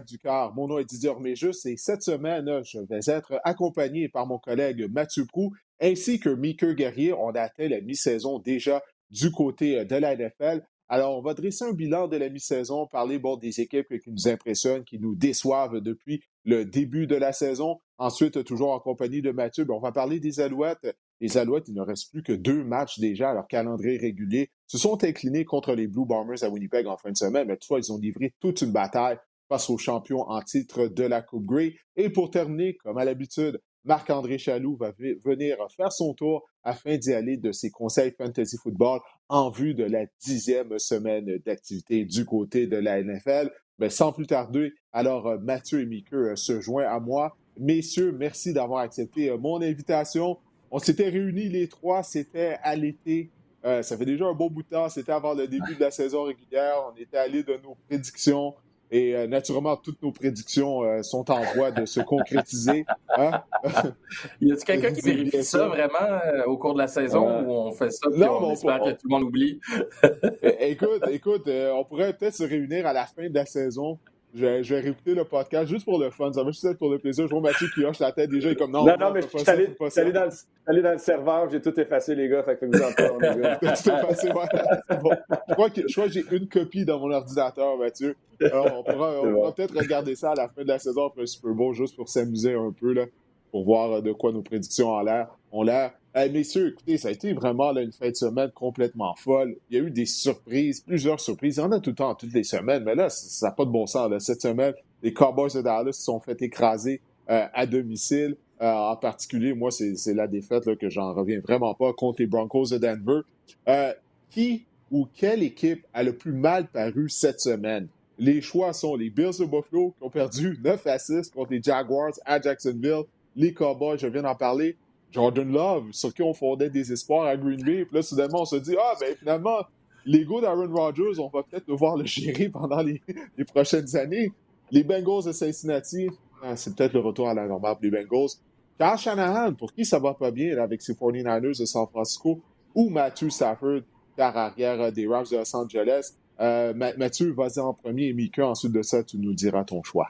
Du. Mon nom est Didier Orméjus et cette semaine, je vais être accompagné par mon collègue Mathieu Prou ainsi que Mickey Guerrier. On atteint la mi-saison déjà du côté de la NFL. Alors, on va dresser un bilan de la mi-saison, parler des équipes qui nous impressionnent, qui nous déçoivent depuis le début de la saison. Ensuite, toujours en compagnie de Mathieu, ben, on va parler des Alouettes. Les Alouettes, il ne reste plus que deux matchs déjà à leur calendrier régulier. Se sont inclinés contre les Blue Bombers à Winnipeg en fin de semaine, mais toutefois, ils ont livré toute une bataille face aux champions en titre de la Coupe Grey. Et pour terminer, comme à l'habitude, Marc-André Chaloux va venir faire son tour afin d'y aller de ses conseils fantasy football en vue de la dixième semaine d'activité du côté de la NFL. Mais sans plus tarder, alors euh, Mathieu et Mickey euh, se joignent à moi. Messieurs, merci d'avoir accepté euh, mon invitation. On s'était réunis les trois, c'était à l'été. ça fait déjà un bon bout de temps, c'était avant le début de la saison régulière. On était allé de nos prédictions. Et euh, naturellement, toutes nos prédictions euh, sont en voie de se concrétiser. Hein? y a-t-il quelqu'un qui vérifie ça, vraiment euh, au cours de la saison ou on fait ça puis on espère que tout le monde oublie? écoute, écoute, on pourrait peut-être se réunir à la fin de la saison je, vais réécouter le podcast juste pour le fun. Ça va juste être pour le plaisir. Je vois Mathieu qui hoche la tête déjà. Il est comme non. Non, non, mais je suis allé, dans, le, dans le serveur. J'ai tout effacé, les gars. Fait que vous entendez. tout effacé, ouais. Bon. Je crois que, que j'ai une copie dans mon ordinateur, Mathieu. Alors, on pourra, on pourra peut-être regarder ça à la fin de la saison après le Super Bowl juste pour s'amuser un peu, là, pour voir de quoi nos prédictions ont l'air. Ont l'air. Hey, messieurs, écoutez, ça a été vraiment une fin de semaine complètement folle. Il y a eu des surprises, plusieurs surprises. Il y en a tout le temps, toutes les semaines, mais là, ça n'a pas de bon sens. Cette semaine, les Cowboys de Dallas se sont fait écraser euh, à domicile. Euh, en particulier, moi, c'est la défaite là, que j'en reviens vraiment pas contre les Broncos de Denver. Euh, qui ou quelle équipe a le plus mal paru cette semaine? Les choix sont les Bills de Buffalo qui ont perdu 9 à 6 contre les Jaguars à Jacksonville. Les Cowboys, je viens d'en parler, Jordan Love, sur qui on fondait des espoirs à Green Bay. Puis là, soudainement, on se dit, ah, ben finalement, l'ego d'Aaron Rodgers, on va peut-être devoir le gérer pendant les, prochaines années. Les Bengals de Cincinnati, ah, c'est peut-être le retour à la normale pour les Bengals. Carl Shanahan, pour qui ça va pas bien avec ses 49ers de San Francisco, ou Matthew Stafford, car arrière des Rams de Los Angeles. Euh, Mathieu, vas-y en premier et Mika, ensuite de ça, tu nous diras ton choix.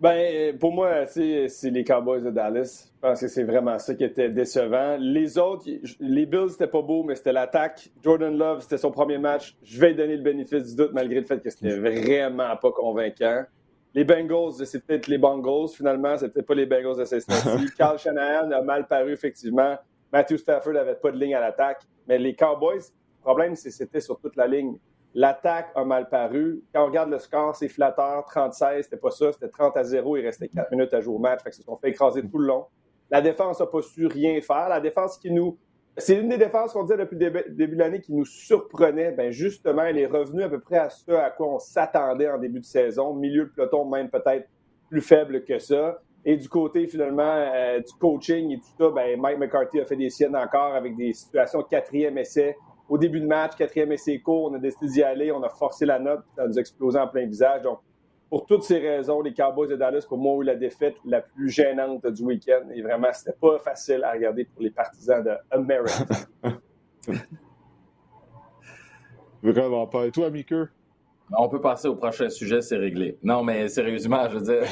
Ben, pour moi, c'est les Cowboys de Dallas. Je pense que c'est vraiment ça qui était décevant. Les autres, les Bills, c'était pas beau, mais c'était l'attaque. Jordan Love, c'était son premier match. Je vais donner le bénéfice du doute, malgré le fait que c'était vraiment pas convaincant. Les Bengals, c'est peut-être les Bengals, finalement. C'était pas les Bengals de Cincinnati. Carl Shanahan a mal paru, effectivement. Matthew Stafford n'avait pas de ligne à l'attaque. Mais les Cowboys, le problème, c'est c'était sur toute la ligne. L'attaque a mal paru. Quand on regarde le score, c'est flatteur, 36, c'était pas ça, c'était 30 à 0, il restait 4 minutes à jouer au match, fait que se sont fait écraser tout le long. La défense n'a pas su rien faire. La défense qui nous. C'est une des défenses qu'on disait depuis le début de l'année qui nous surprenait. Ben justement, elle est revenue à peu près à ce à quoi on s'attendait en début de saison. Milieu de peloton, même peut-être plus faible que ça. Et du côté, finalement, euh, du coaching et tout ça, ben, Mike McCarthy a fait des siennes encore avec des situations quatrième essai au début de match, quatrième essai court, on a décidé d'y aller, on a forcé la note, ça nous a explosé en plein visage. Donc, pour toutes ces raisons, les Cowboys de Dallas, pour moi, ont eu la défaite la plus gênante du week-end. Et vraiment, c'était pas facile à regarder pour les partisans de America. Vraiment pas. Et toi, Mickey? On peut passer au prochain sujet, c'est réglé. Non, mais sérieusement, je veux dire,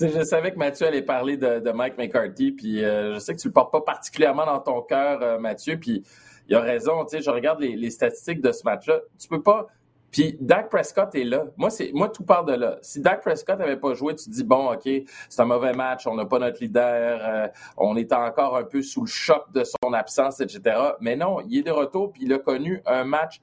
je savais que Mathieu allait parler de, Mike McCarthy, puis euh, je sais que tu le portes pas particulièrement dans ton cœur, euh, Mathieu, puis il a raison. Tu sais, je regarde les, statistiques de ce match-là. Tu peux pas Puis Dak Prescott est là. Moi, c'est moi tout part de là. Si Dak Prescott n'avait pas joué, tu te dis bon, ok, c'est un mauvais match, on n'a pas notre leader, euh, on est encore un peu sous le choc de son absence, etc. Mais non, il est de retour puis il a connu un match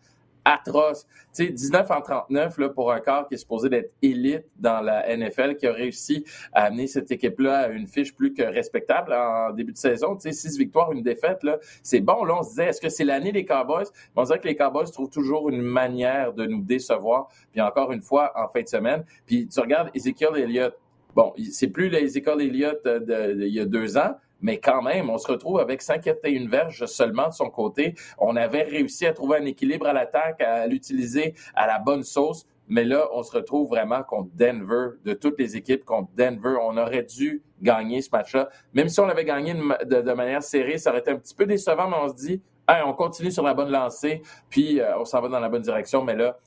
atroce. Tu sais, 19 en 39 là, pour un corps qui est supposé d'être élite dans la NFL, qui a réussi à amener cette équipe-là à une fiche plus que respectable en début de saison. Tu sais, six victoires, une défaite, là, c'est bon. Là, on se disait, est-ce que c'est l'année des Cowboys? On dirait que les Cowboys trouvent toujours une manière de nous décevoir. Puis encore une fois, en fin de semaine. Puis tu regardes Ezekiel Elliott. Bon, c'est plus l'Ezekiel Elliott d'il y a deux ans, mais quand même, on se retrouve avec 51 verges seulement de son côté. On avait réussi à trouver un équilibre à l'attaque, à l'utiliser à la bonne sauce. Mais là, on se retrouve vraiment contre Denver, de toutes les équipes contre Denver. On aurait dû gagner ce match-là. Même si on l'avait gagné de, manière serrée, ça aurait été un petit peu décevant, mais on se dit, on continue sur la bonne lancée, puis euh, on s'en va dans la bonne direction. Mais là,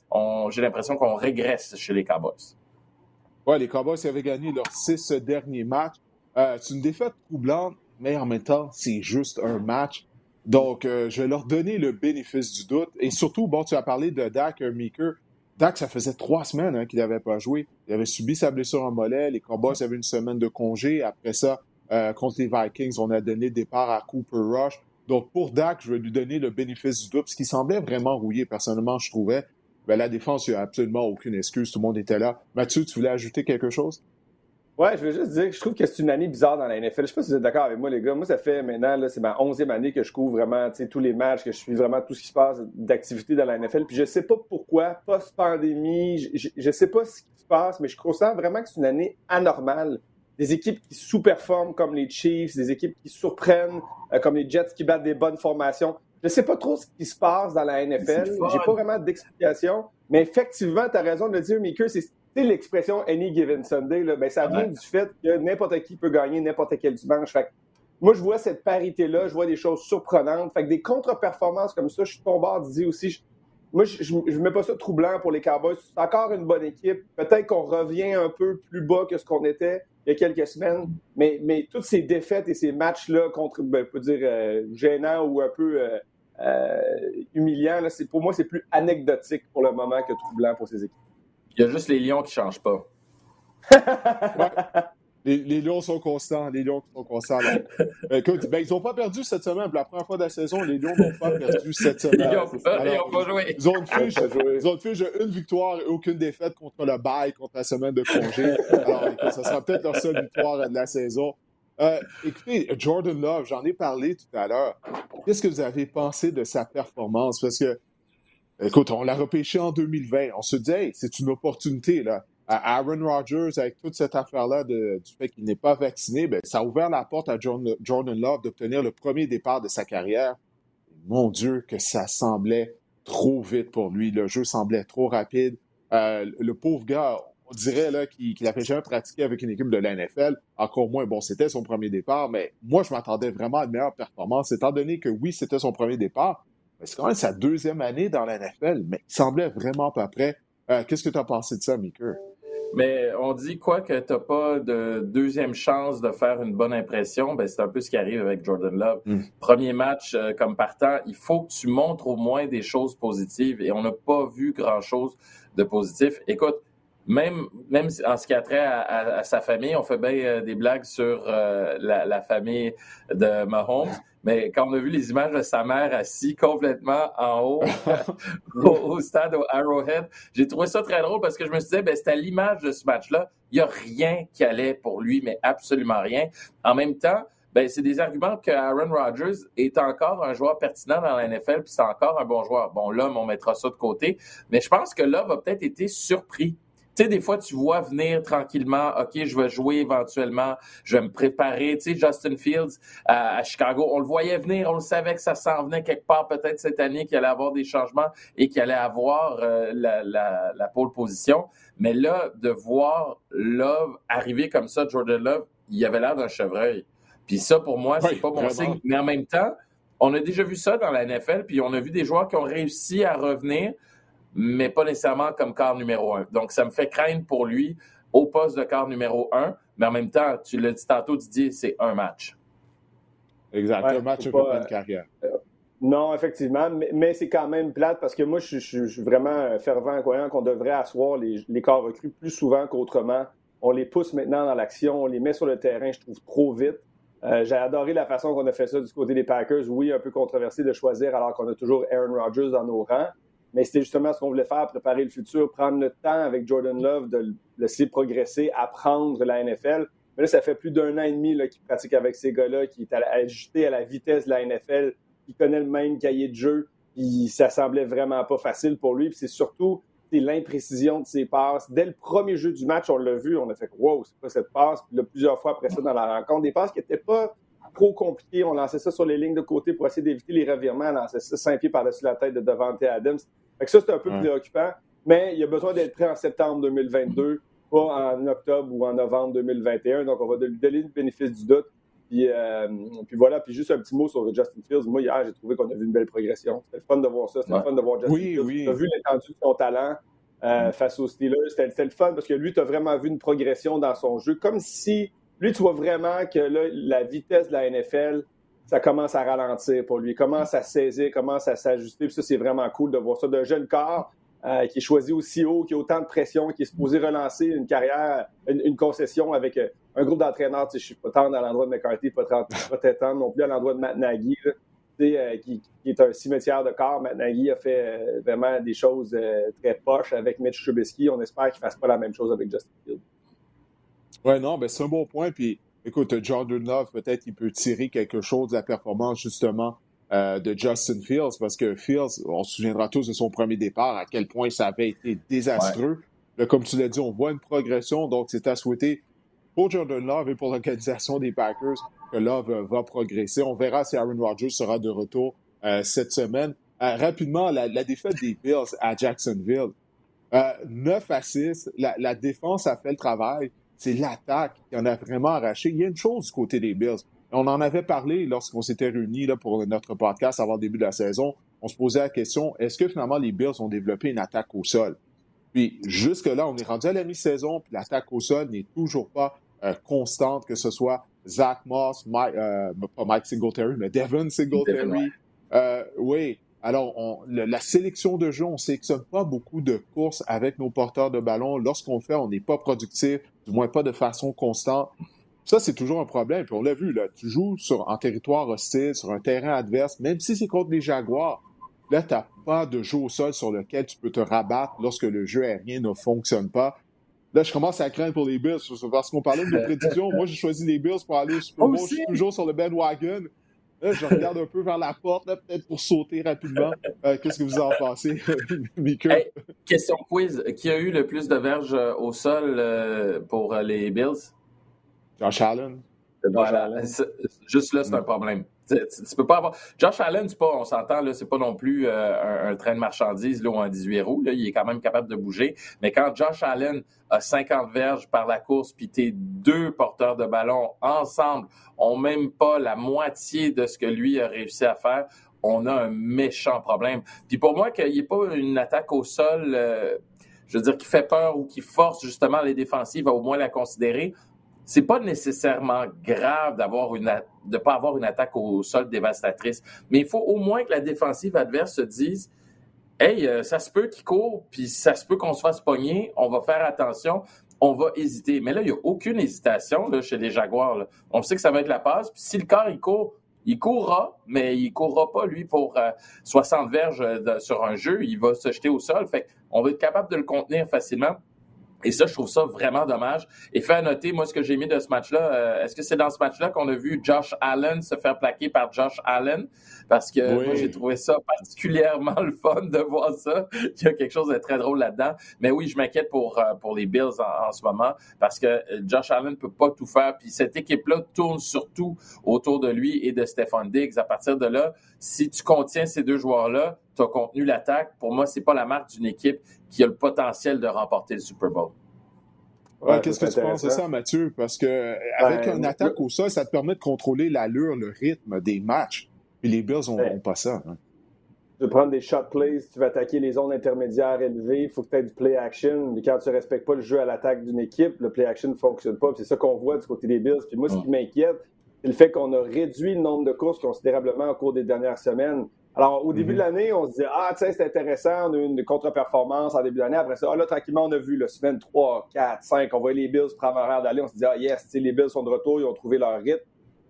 j'ai l'impression qu'on régresse chez les Cowboys. Oui, les Cowboys avaient gagné leurs six derniers matchs. Euh, c'est une défaite troublante, mais en même temps, c'est juste un match. Donc, euh, je vais leur donner le bénéfice du doute. Et surtout, bon, tu as parlé de Dak Meeker. Dak, ça faisait trois semaines hein, qu'il n'avait pas joué. Il avait subi sa blessure en mollet. Les Cowboys avaient une semaine de congé. Après ça, euh, contre les Vikings, on a donné départ à Cooper Rush. Donc, pour Dak, je vais lui donner le bénéfice du doute, ce qui semblait vraiment rouillé, personnellement, je trouvais. Ben, la défense, il n'y a absolument aucune excuse. Tout le monde était là. Mathieu, tu voulais ajouter quelque chose? Ouais, je veux juste dire que je trouve que c'est une année bizarre dans la NFL. Je sais pas si vous êtes d'accord avec moi, les gars. Moi, ça fait maintenant, là, c'est ma onzième année que je couvre vraiment tous les matchs, que je suis vraiment tout ce qui se passe d'activité dans la NFL. Puis je sais pas pourquoi, post-pandémie, je, je sais pas ce qui se passe, mais je constate vraiment que c'est une année anormale. Des équipes qui sous-performent comme les Chiefs, des équipes qui surprennent euh, comme les Jets qui battent des bonnes formations. Je sais pas trop ce qui se passe dans la NFL. J'ai pas vraiment d'explication. Mais effectivement, tu as raison de le dire, Mickey, c'est sais, l'expression Any Given Sunday, là, ben, ça vient du fait que n'importe qui peut gagner n'importe quel dimanche. Fait moi, je vois cette parité-là, je vois des choses surprenantes. Fait que des contre-performances comme ça, je suis tombé d'idée aussi. moi, je ne mets pas ça troublant pour les Cowboys. C'est encore une bonne équipe. Peut-être qu'on revient un peu plus bas que ce qu'on était il y a quelques semaines, mais, mais toutes ces défaites et ces matchs-là contre, ben, peut dire, euh, gênants ou un peu euh, euh, humiliants, là, pour moi, c'est plus anecdotique pour le moment que troublant pour ces équipes. Il y a juste les Lions qui ne changent pas. Les, Lions sont constants. Les Lions sont constants. Écoute, ben, ils n'ont pas perdu cette semaine. Pour la première fois de la saison, les Lions n'ont pas perdu cette semaine. Ils n'ont pas, joué. Ils ont une fiche, ils ont une, fiche une victoire et aucune défaite contre le bail, contre la semaine de congé. Alors, écoute, ça sera peut-être leur seule victoire de la saison. Euh, écoutez, Jordan Love, j'en ai parlé tout à l'heure. Qu'est-ce que vous avez pensé de sa performance? Parce que Écoute, on l'a repêché en 2020. On se dit, hey, c'est une opportunité, là. Aaron Rodgers, avec toute cette affaire-là du fait qu'il n'est pas vacciné, ben, ça a ouvert la porte à Jordan Love d'obtenir le premier départ de sa carrière. Mon Dieu, que ça semblait trop vite pour lui. Le jeu semblait trop rapide. Euh, le pauvre gars, on dirait qu'il n'avait jamais pratiqué avec une équipe de la NFL. Encore moins, bon, c'était son premier départ, mais moi, je m'attendais vraiment à une meilleure performance, étant donné que oui, c'était son premier départ, c'est quand même sa deuxième année dans la NFL, mais il semblait vraiment pas prêt. Euh, qu'est-ce que tu as pensé de ça, Meeker? Mais on dit quoi que tu n'as pas de deuxième chance de faire une bonne impression? Ben, c'est un peu ce qui arrive avec Jordan Love. Hmm. Premier match euh, comme partant, il faut que tu montres au moins des choses positives et on n'a pas vu grand-chose de positif. Écoute, même, même en ce qui a trait à, sa famille, on fait bien euh, des blagues sur la, la, famille de Mahomes. Mais quand on a vu les images de sa mère assise complètement en haut au, stade au Arrowhead, j'ai trouvé ça très drôle parce que je me suis dit, ben, c'était l'image de ce match-là. Il n'y a rien qui allait pour lui, mais absolument rien. En même temps, ben, c'est des arguments que Aaron Rodgers est encore un joueur pertinent dans la NFL, puis c'est encore un bon joueur. Bon, là, on mettra ça de côté. Mais je pense que là, va peut-être été surpris tu sais, des fois, tu vois venir tranquillement, OK, je vais jouer éventuellement, je vais me préparer. Tu sais, Justin Fields à, Chicago, on le voyait venir, on le savait que ça s'en venait quelque part peut-être cette année, qu'il allait avoir des changements et qu'il allait avoir euh, la, la, la pole position. Mais là, de voir Love arriver comme ça, Jordan Love, il avait l'air d'un chevreuil. Puis ça, pour moi, c'est pas bon signe. Mais en même temps, on a déjà vu ça dans la NFL, puis on a vu des joueurs qui ont réussi à revenir mais pas nécessairement comme quart numéro un. Donc, ça me fait craindre pour lui au poste de quart numéro un, mais en même temps, tu l'as dit tantôt, Didier, c'est un match. Exact, un match, pas, une carrière. Euh, Non, effectivement, mais, c'est quand même plate parce que moi, je, suis vraiment fervent croyant qu'on devrait asseoir les, les corps recrues plus souvent qu'autrement. On les pousse maintenant dans l'action, on les met sur le terrain, je trouve, trop vite. Euh, j'ai adoré la façon qu'on a fait ça du côté des Packers. Oui, un peu controversé de choisir alors qu'on a toujours Aaron Rodgers dans nos rangs, mais c'était justement ce qu'on voulait faire, préparer le futur, prendre le temps avec Jordan Love de le laisser progresser, apprendre la NFL. Mais là, ça fait plus d'un an et demi qu'il pratique avec ces gars-là, qui est ajusté à la vitesse de la NFL il connaît le même cahier de jeu, puis ça semblait vraiment pas facile pour lui. Puis c'est surtout l'imprécision de ses passes. Dès le premier jeu du match, on l'a vu, on a fait wow, c'est pas cette passe? Puis là, plusieurs fois après ça dans la rencontre, des passes qui n'étaient pas trop compliquées. On lançait ça sur les lignes de côté pour essayer d'éviter les revirements. On lançait ça cinq pieds par-dessus la tête de Devante Adams. Fait que ça, c'est un peu préoccupant. Mais il a besoin d'être prêt en septembre 2022, pas en octobre ou en novembre 2021. Donc, on va lui donner le bénéfice du doute. Euh, puis, voilà, puis juste un petit mot sur Justin Fields. Moi, hier, j'ai trouvé qu'on a vu une belle progression. C'était le fun de voir ça. C'était le fun de voir Justin Fields. Oui. On a vu l'étendue de son talent euh, mm. face aux Steelers. C'était le fun parce que lui, tu as vraiment vu une progression dans son jeu. Comme si, lui, tu vois vraiment que là, la vitesse de la NFL, ça commence à ralentir pour lui. Commence à saisir, commence à s'ajuster. Puis ça, c'est vraiment cool de voir ça d'un jeune corps. Euh, qui est choisi aussi haut, qui a autant de pression, qui est supposé relancer une carrière, une, concession avec euh, un groupe d'entraîneurs. Je ne suis pas tendre à l'endroit de McCarthy, pas, pas tendre non plus à l'endroit de Matt Nagy, euh, qui, est un cimetière de corps. Matt Nagy a fait vraiment des choses très poches avec Mitch Trubisky. On espère qu'il ne fasse pas la même chose avec Justin Fields. Oui, non, ben c'est un bon point. Puis, écoute, Jordan Love, peut-être il peut tirer quelque chose de la performance, justement, euh, de Justin Fields, parce que Fields, on se souviendra tous de son premier départ, à quel point ça avait été désastreux. comme tu l'as dit, on voit une progression, donc c'est à souhaiter pour Jordan Love et pour l'organisation des Packers que Love euh, va progresser. On verra si Aaron Rodgers sera de retour euh, cette semaine. rapidement, la, défaite des Bills à Jacksonville. 9 à 6, la, la défense a fait le travail. C'est l'attaque qui en a vraiment arraché. Il y a une chose du côté des Bills. On en avait parlé lorsqu'on s'était réunis là, pour notre podcast avant le début de la saison. On se posait la question, est-ce que finalement les Bills ont développé une attaque au sol? Puis jusque-là, on est rendu à la mi-saison, puis l'attaque au sol n'est toujours pas euh, constante, que ce soit Zach Moss, Mike, euh, pas Mike Singletary, mais Devin Singletary. Euh, oui, alors la sélection de jeu, on ne sélectionne pas beaucoup de courses avec nos porteurs de ballon. Lorsqu'on le fait, on n'est pas productif, du moins pas de façon constante. Ça, c'est toujours un problème. Puis on l'a vu, là, tu joues sur, en territoire hostile, sur un terrain adverse, même si c'est contre les Jaguars. Là, tu n'as pas de jeu au sol sur lequel tu peux te rabattre lorsque le jeu aérien ne fonctionne pas. Là, je commence à craindre pour les Bills parce qu'on parlait de nos prédictions. Moi, j'ai choisi les Bills pour aller au Super Bowl. Je suis toujours sur le bandwagon. Là, je regarde un peu vers la porte, peut-être pour sauter rapidement. Euh, qu'est-ce que vous en pensez, Mika? question quiz. Qui a eu le plus de verges euh, au sol euh, pour les Bills? Josh Allen. Juste là, c'est un mm. problème. Tu, peux pas avoir. Josh Allen, on s'entend, c'est pas non plus euh, un, train de marchandises là, ou un 18 roues. Il est quand même capable de bouger. Mais quand Josh Allen a 50 verges par la course, puis tes deux porteurs de ballon ensemble ont même pas la moitié de ce que lui a réussi à faire, on a un méchant problème. Puis pour moi, qu'il n'y ait pas une attaque au sol. Euh, je veux dire, qui fait peur ou qui force justement les défensives à au moins la considérer c'est pas nécessairement grave d'avoir une de pas avoir une attaque au sol dévastatrice, mais il faut au moins que la défensive adverse se dise Hey, euh, ça se peut qu'il court, puis ça se peut qu'on se fasse pogner, on va faire attention, on va hésiter. Mais là, il n'y a aucune hésitation là, chez les Jaguars. On sait que ça va être la passe, puis si le corps il court, il courra, mais il courra pas, lui, pour 60 euh, verges euh, sur un jeu. Il va se jeter au sol. Fait on va être capable de le contenir facilement. Et ça, je trouve ça vraiment dommage. Et fait à noter, moi, ce que j'ai mis de ce match-là, euh, est-ce que c'est dans ce match-là qu'on a vu Josh Allen se faire plaquer par Josh Allen? Parce que moi, j'ai trouvé ça particulièrement le fun de voir ça. Il y a quelque chose de très drôle là-dedans. Mais oui, je m'inquiète pour, euh, pour les Bills en, ce moment parce que euh, Josh Allen peut pas tout faire. Puis cette équipe-là tourne surtout autour de lui et de Stephon Diggs. À partir de là, si tu contiens ces deux joueurs-là, tu as contenu l'attaque. Pour moi, c'est pas la marque d'une équipe qui a le potentiel de remporter le Super Bowl. Qu'est-ce que tu penses de ça, Mathieu? Parce que avec une attaque au sol, ça te permet de contrôler l'allure, le rythme des matchs. Puis les Bills n'ont pas ça. Hein. Tu veux prendre des shot plays, tu veux attaquer les zones intermédiaires élevées, il faut que tu aies du play action. Mais quand tu ne respectes pas le jeu à l'attaque d'une équipe, le play action ne fonctionne pas. C'est ça qu'on voit du côté des Bills. Puis moi, ce qui m'inquiète, c'est le fait qu'on a réduit le nombre de courses considérablement au cours des dernières semaines. Alors, au début de mm-hmm. l'année, on se dit Ah, tiens, c'est intéressant, on a eu une contre-performance en début d'année. Après ça, ah, là, tranquillement, on a vu, la semaine 3, 4, 5, on voit les Bills prendre un d'aller. On se dit Ah, yes, les Bills sont de retour, ils ont trouvé leur rythme.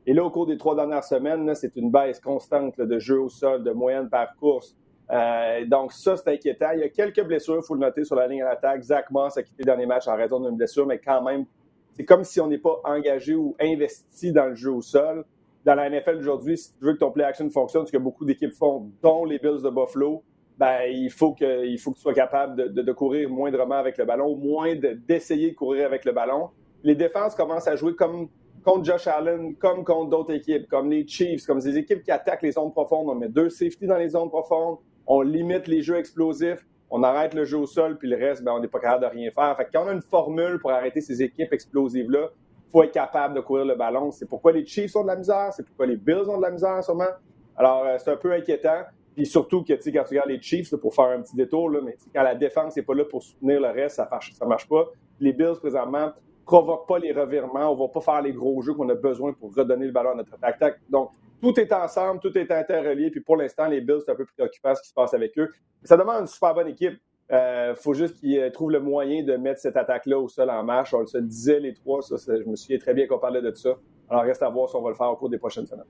Et là, au cours des trois dernières semaines, c'est une baisse constante de jeu au sol, de moyenne par course. Euh, donc, ça, c'est inquiétant. Il y a quelques blessures, il faut le noter, sur la ligne d'attaque. Zach Moss a quitté le dernier match en raison d'une blessure, mais quand même, c'est comme si on n'est pas engagé ou investi dans le jeu au sol. Dans la NFL aujourd'hui, si tu veux que ton play action fonctionne, ce que beaucoup d'équipes font, dont les Bills de Buffalo, ben, il, faut que, il faut que tu sois capable de, courir moindrement avec le ballon, au moins d'essayer de, courir avec le ballon. Les défenses commencent à jouer comme contre Josh Allen, comme contre d'autres équipes, comme les Chiefs, comme des équipes qui attaquent les zones profondes. On met deux safety dans les zones profondes, on limite les jeux explosifs, on arrête le jeu au sol, puis le reste, ben, on n'est pas capable de rien faire. Fait quand on a une formule pour arrêter ces équipes explosives-là, faut être capable de courir le ballon. C'est pourquoi les Chiefs ont de la misère, c'est pourquoi les Bills ont de la misère, sûrement. Alors, euh, c'est un peu inquiétant. Puis surtout que, quand tu regardes les Chiefs, pour faire un petit détour, là, mais quand la défense n'est pas là pour soutenir le reste, ça marche, ça marche pas. Les Bills, présentement, provoquent pas les revirements. On va pas faire les gros jeux qu'on a besoin pour redonner le ballon à notre attaque. Donc, tout est ensemble, tout est interrelié. Puis pour l'instant, les Bills, c'est un peu préoccupant ce qui se passe avec eux. Ça demande une super bonne équipe. Il euh, faut juste qu'ils euh, trouvent le moyen de mettre cette attaque-là au sol en marche. On se disait les trois, ça, je me souviens très bien qu'on parlait de ça. Alors reste à voir si on va le faire au cours des prochaines semaines.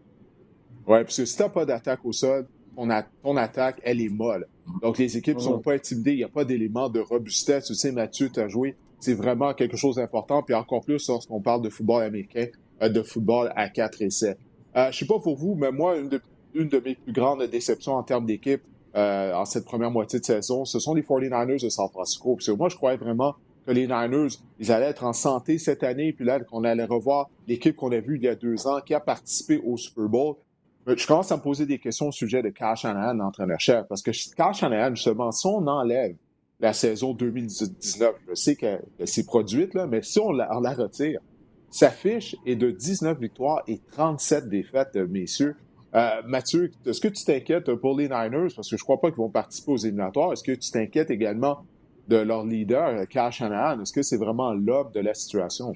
Oui, parce que si tu n'as pas d'attaque au sol, ton, attaque, elle est molle. Donc les équipes ne sont mhm. pas intimidées, il n'y a pas d'élément de robustesse. Tu sais, Mathieu, tu as joué. C'est vraiment quelque chose d'important. Puis encore plus lorsqu'on parle de football américain, euh, de football à 4 essais. Euh, je sais pas pour vous, mais moi, une de, une de mes plus grandes déceptions en termes d'équipe euh, en cette première moitié de saison, ce sont les 49ers de San Francisco. Parce que moi, je croyais vraiment que les Niners, ils allaient être en santé cette année, puis là, qu'on allait revoir l'équipe qu'on a vue il y a deux ans, qui a participé au Super Bowl. Je commence à me poser des questions au sujet de Kyle Shanahan, l'entraîneur-chef, parce que Kyle Shanahan, justement, si on enlève la saison 2019, je sais que c'est produite, là, mais si on la retire, sa fiche est de 19 victoires et 37 défaites, messieurs. Euh, Mathieu, est-ce que tu t'inquiètes pour les Niners? Parce que je ne crois pas qu'ils vont participer aux éliminatoires. Est-ce que tu t'inquiètes également de leur leader, Kyle Shanahan? Est-ce que c'est vraiment l'homme de la situation?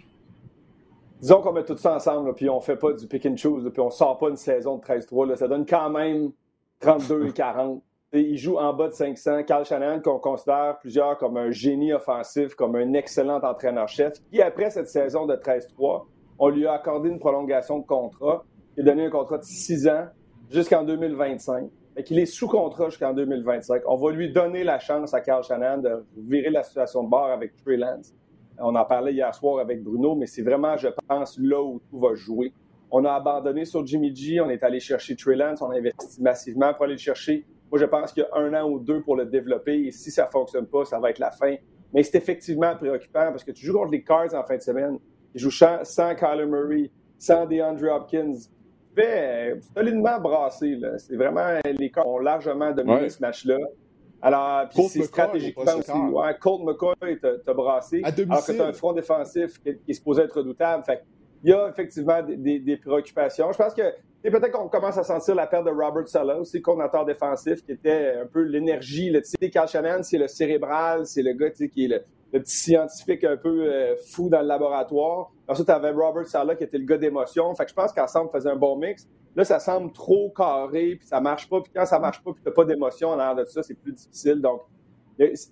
Disons qu'on met tout ça ensemble, puis on fait pas du pick and choose, puis on sort pas une saison de 13-3. Ça donne quand même 32 et 40 il joue en bas de 500. Carl Shannon, qu'on considère plusieurs comme un génie offensif, comme un excellent entraîneur-chef, qui, après cette saison de 13-3, on lui a accordé une prolongation de contrat. Il a donné un contrat de 6 ans jusqu'en 2025. Et qu'il est sous contrat jusqu'en 2025. On va lui donner la chance à Carl Shannon de virer la situation de bord avec Trey Lance. On en parlait hier soir avec Bruno, mais c'est vraiment, je pense, là où tout va jouer. On a abandonné sur Jimmy G, on est allé chercher Trey Lance, on a investi massivement pour aller le chercher. Moi, je pense qu'il y a un an ou deux pour le développer. Et si ça ne fonctionne pas, ça va être la fin. Mais c'est effectivement préoccupant parce que tu joues contre les Cards en fin de semaine. Tu joues sans Kyler Murray, sans DeAndre Hopkins. Euh, solidement brassé. C'est vraiment les Cards ont largement dominé ce match-là. Alors, puis c'est stratégiquement aussi. Ouais, Colt McCoy t'a brassé. alors que tu as un front défensif qui, est supposé être redoutable. Fait il y a effectivement des, des préoccupations. Je pense que peut-être qu'on commence à sentir la perte de Robert Sala, aussi, coordinateur défensif, qui était un peu l'énergie. Tu sais, Carl Shannon, c'est le cérébral, c'est le gars qui est le, petit scientifique un peu euh, fou dans le laboratoire. Ensuite, tu avais Robert Sala qui était le gars d'émotion. Fait que je pense qu'ensemble, faisait un bon mix. Là, ça semble trop carré, puis ça marche pas. Puis quand ça marche pas, puis tu pas d'émotion en arrière de ça, c'est plus difficile. Donc,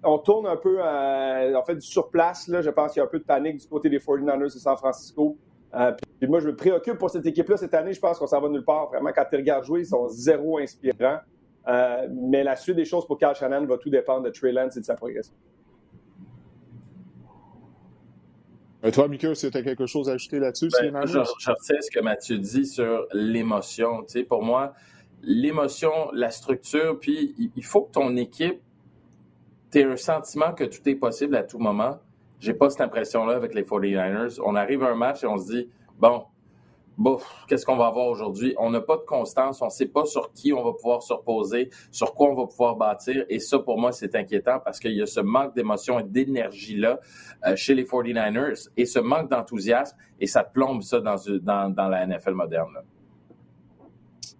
on tourne un peu en fait du surplace. Là. Je pense qu'il y a un peu de panique du côté des 49ers de San Francisco. Euh, puis moi, je me préoccupe pour cette équipe-là cette année. Je pense qu'on s'en va nulle part. Vraiment, quand tu regardes jouer, ils sont zéro inspirants. Euh, mais la suite des choses pour Carl Shannon va tout dépendre de Trey Lance et de sa progression. Euh, toi, Mika, si tu as quelque chose à ajouter là-dessus? Ben, je, retiens ce que Mathieu dit sur l'émotion. Tu sais, pour moi, l'émotion, la structure, puis il faut que ton équipe, aies un sentiment que tout est possible à tout moment. J'ai pas cette impression-là avec les 49ers. On arrive à un match et on se dit, bon, qu'est-ce qu'on va avoir aujourd'hui? On n'a pas de constance, on ne sait pas sur qui on va pouvoir se reposer, sur quoi on va pouvoir bâtir. Et ça, pour moi, c'est inquiétant parce qu'il y a ce manque d'émotion et d'énergie-là euh, chez les 49ers et ce manque d'enthousiasme et ça plombe ça dans, dans, la NFL moderne.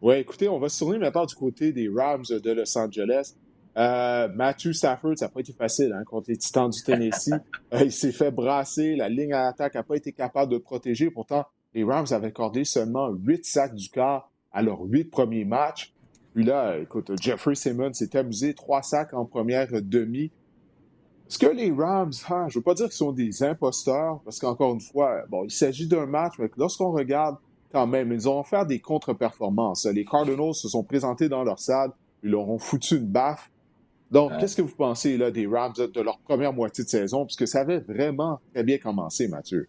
Oui, écoutez, on va se tourner maintenant du côté des Rams de Los Angeles. Euh, Matthew Stafford, ça n'a pas été facile hein, contre les Titans du Tennessee. Euh, il s'est fait brasser. La ligne à l'attaque n'a pas été capable de protéger. Pourtant, les Rams avaient accordé seulement 8 sacs du quart à leurs huit premiers matchs. Puis là, écoute, Jeffrey Simmons s'est amusé, trois sacs en première demi. Est-ce que les Rams, hein, je ne veux pas dire qu'ils sont des imposteurs, parce qu'encore une fois, bon, il s'agit d'un match, mais lorsqu'on regarde quand même, ils ont fait des contre-performances. Les Cardinals se sont présentés dans leur salle, ils leur ont foutu une baffe. Donc, qu'est-ce que vous pensez là, des Rams de leur première moitié de saison? Puisque ça avait vraiment très bien commencé, Mathieu?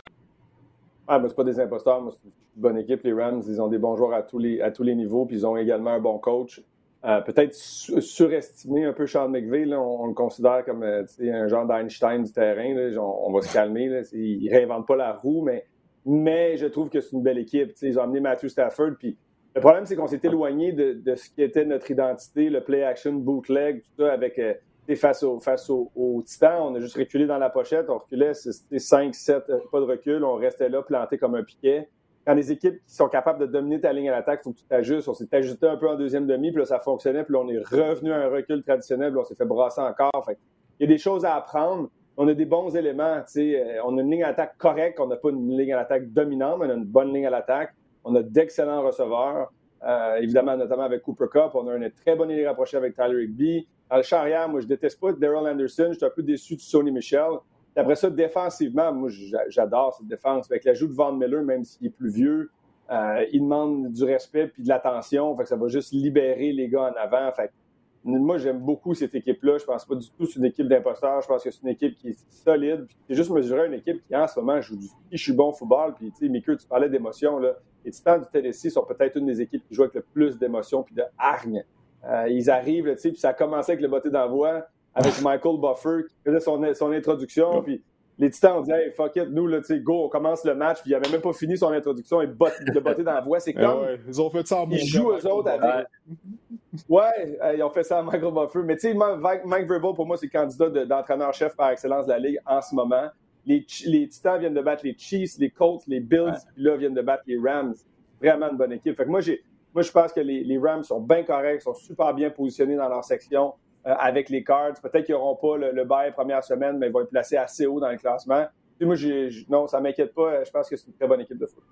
Ah, mais c'est pas des imposteurs. C'est une bonne équipe, les Rams. Ils ont des bons joueurs à tous les, à tous les niveaux, puis ils ont également un bon coach. Euh, peut-être surestimé un peu Sean McVay. Là. On, le considère comme euh, un genre d'Einstein du terrain. Là. On, va se calmer. Là. Il ne réinvente pas la roue, mais, mais je trouve que c'est une belle équipe. ils ont amené Matthew Stafford. Puis le problème, c'est qu'on s'est éloigné de, de, ce qui était notre identité, le play action bootleg, tout ça, avec euh, face au, face Titan, on a juste reculé dans la pochette, on reculait, c'était 5, 7, euh, pas de recul, on restait là planté comme un piquet. Quand les équipes qui sont capables de dominer ta ligne à l'attaque, il faut que tu t'ajustes. On s'est ajusté un peu en deuxième demi, puis là, ça fonctionnait, puis là, on est revenu à un recul traditionnel, puis on s'est fait brasser encore. Fait, il y a des choses à apprendre. On a des bons éléments. Euh, on a une ligne à l'attaque correcte, on n'a pas une ligne à l'attaque dominante, mais on a une bonne ligne à l'attaque. On a d'excellents receveurs. Euh, évidemment, notamment avec Cooper Cup. On a une très bonne ligne rapprochée avec Tyler Higby. Dans le charrière, moi, je déteste pas Daryl Anderson. Je suis un peu déçu de Sony Michel. après ça, défensivement, moi, j'adore cette défense. Avec l'ajout de Van Miller, même s'il est plus vieux, euh, il demande du respect puis de l'attention. Fait que ça va juste libérer les gars en avant. Fait moi, j'aime beaucoup cette équipe-là. Je pense pas du tout que c'est une équipe d'imposteurs. Je pense que c'est une équipe qui est solide. C'est juste mesurer une équipe qui, en ce moment, joue du je suis bon football. Puis, tu sais, tu parlais d'émotion. Les Titans du Tennessee sont peut-être une des équipes qui joue avec le plus d'émotion puis de hargne. Euh, ils arrivent, tu sais, puis ça a commencé avec le botté d'envoi, avec Michael Buffer qui faisait son, son introduction, puis les Titans ont dit hey, fuck it, nous, là, tu sais, go, on commence le match, puis il avait même pas fini son introduction, et bot, le botté d'envoi, c'est eh comme. ils ont fait ça en Ils jouent eux autres avec. Ouais, ils ont fait ça à Michael Buffer. Mais tu sais, Mike, Mike Verbal, pour moi, c'est le candidat d'entraîneur-chef par excellence de la Ligue en ce moment. Les, les, Titans viennent de battre les Chiefs, les Colts, les Bills, puis là, viennent de battre les Rams. Vraiment une bonne équipe. Fait que moi, j'ai moi, je pense que les, Rams sont bien corrects, sont super bien positionnés dans leur section euh, avec les Cards. Peut-être qu'ils n'auront pas le, bail première semaine, mais ils vont être placés assez haut dans le classement. moi, non, ça ne m'inquiète pas. Je pense que c'est une très bonne équipe de foot.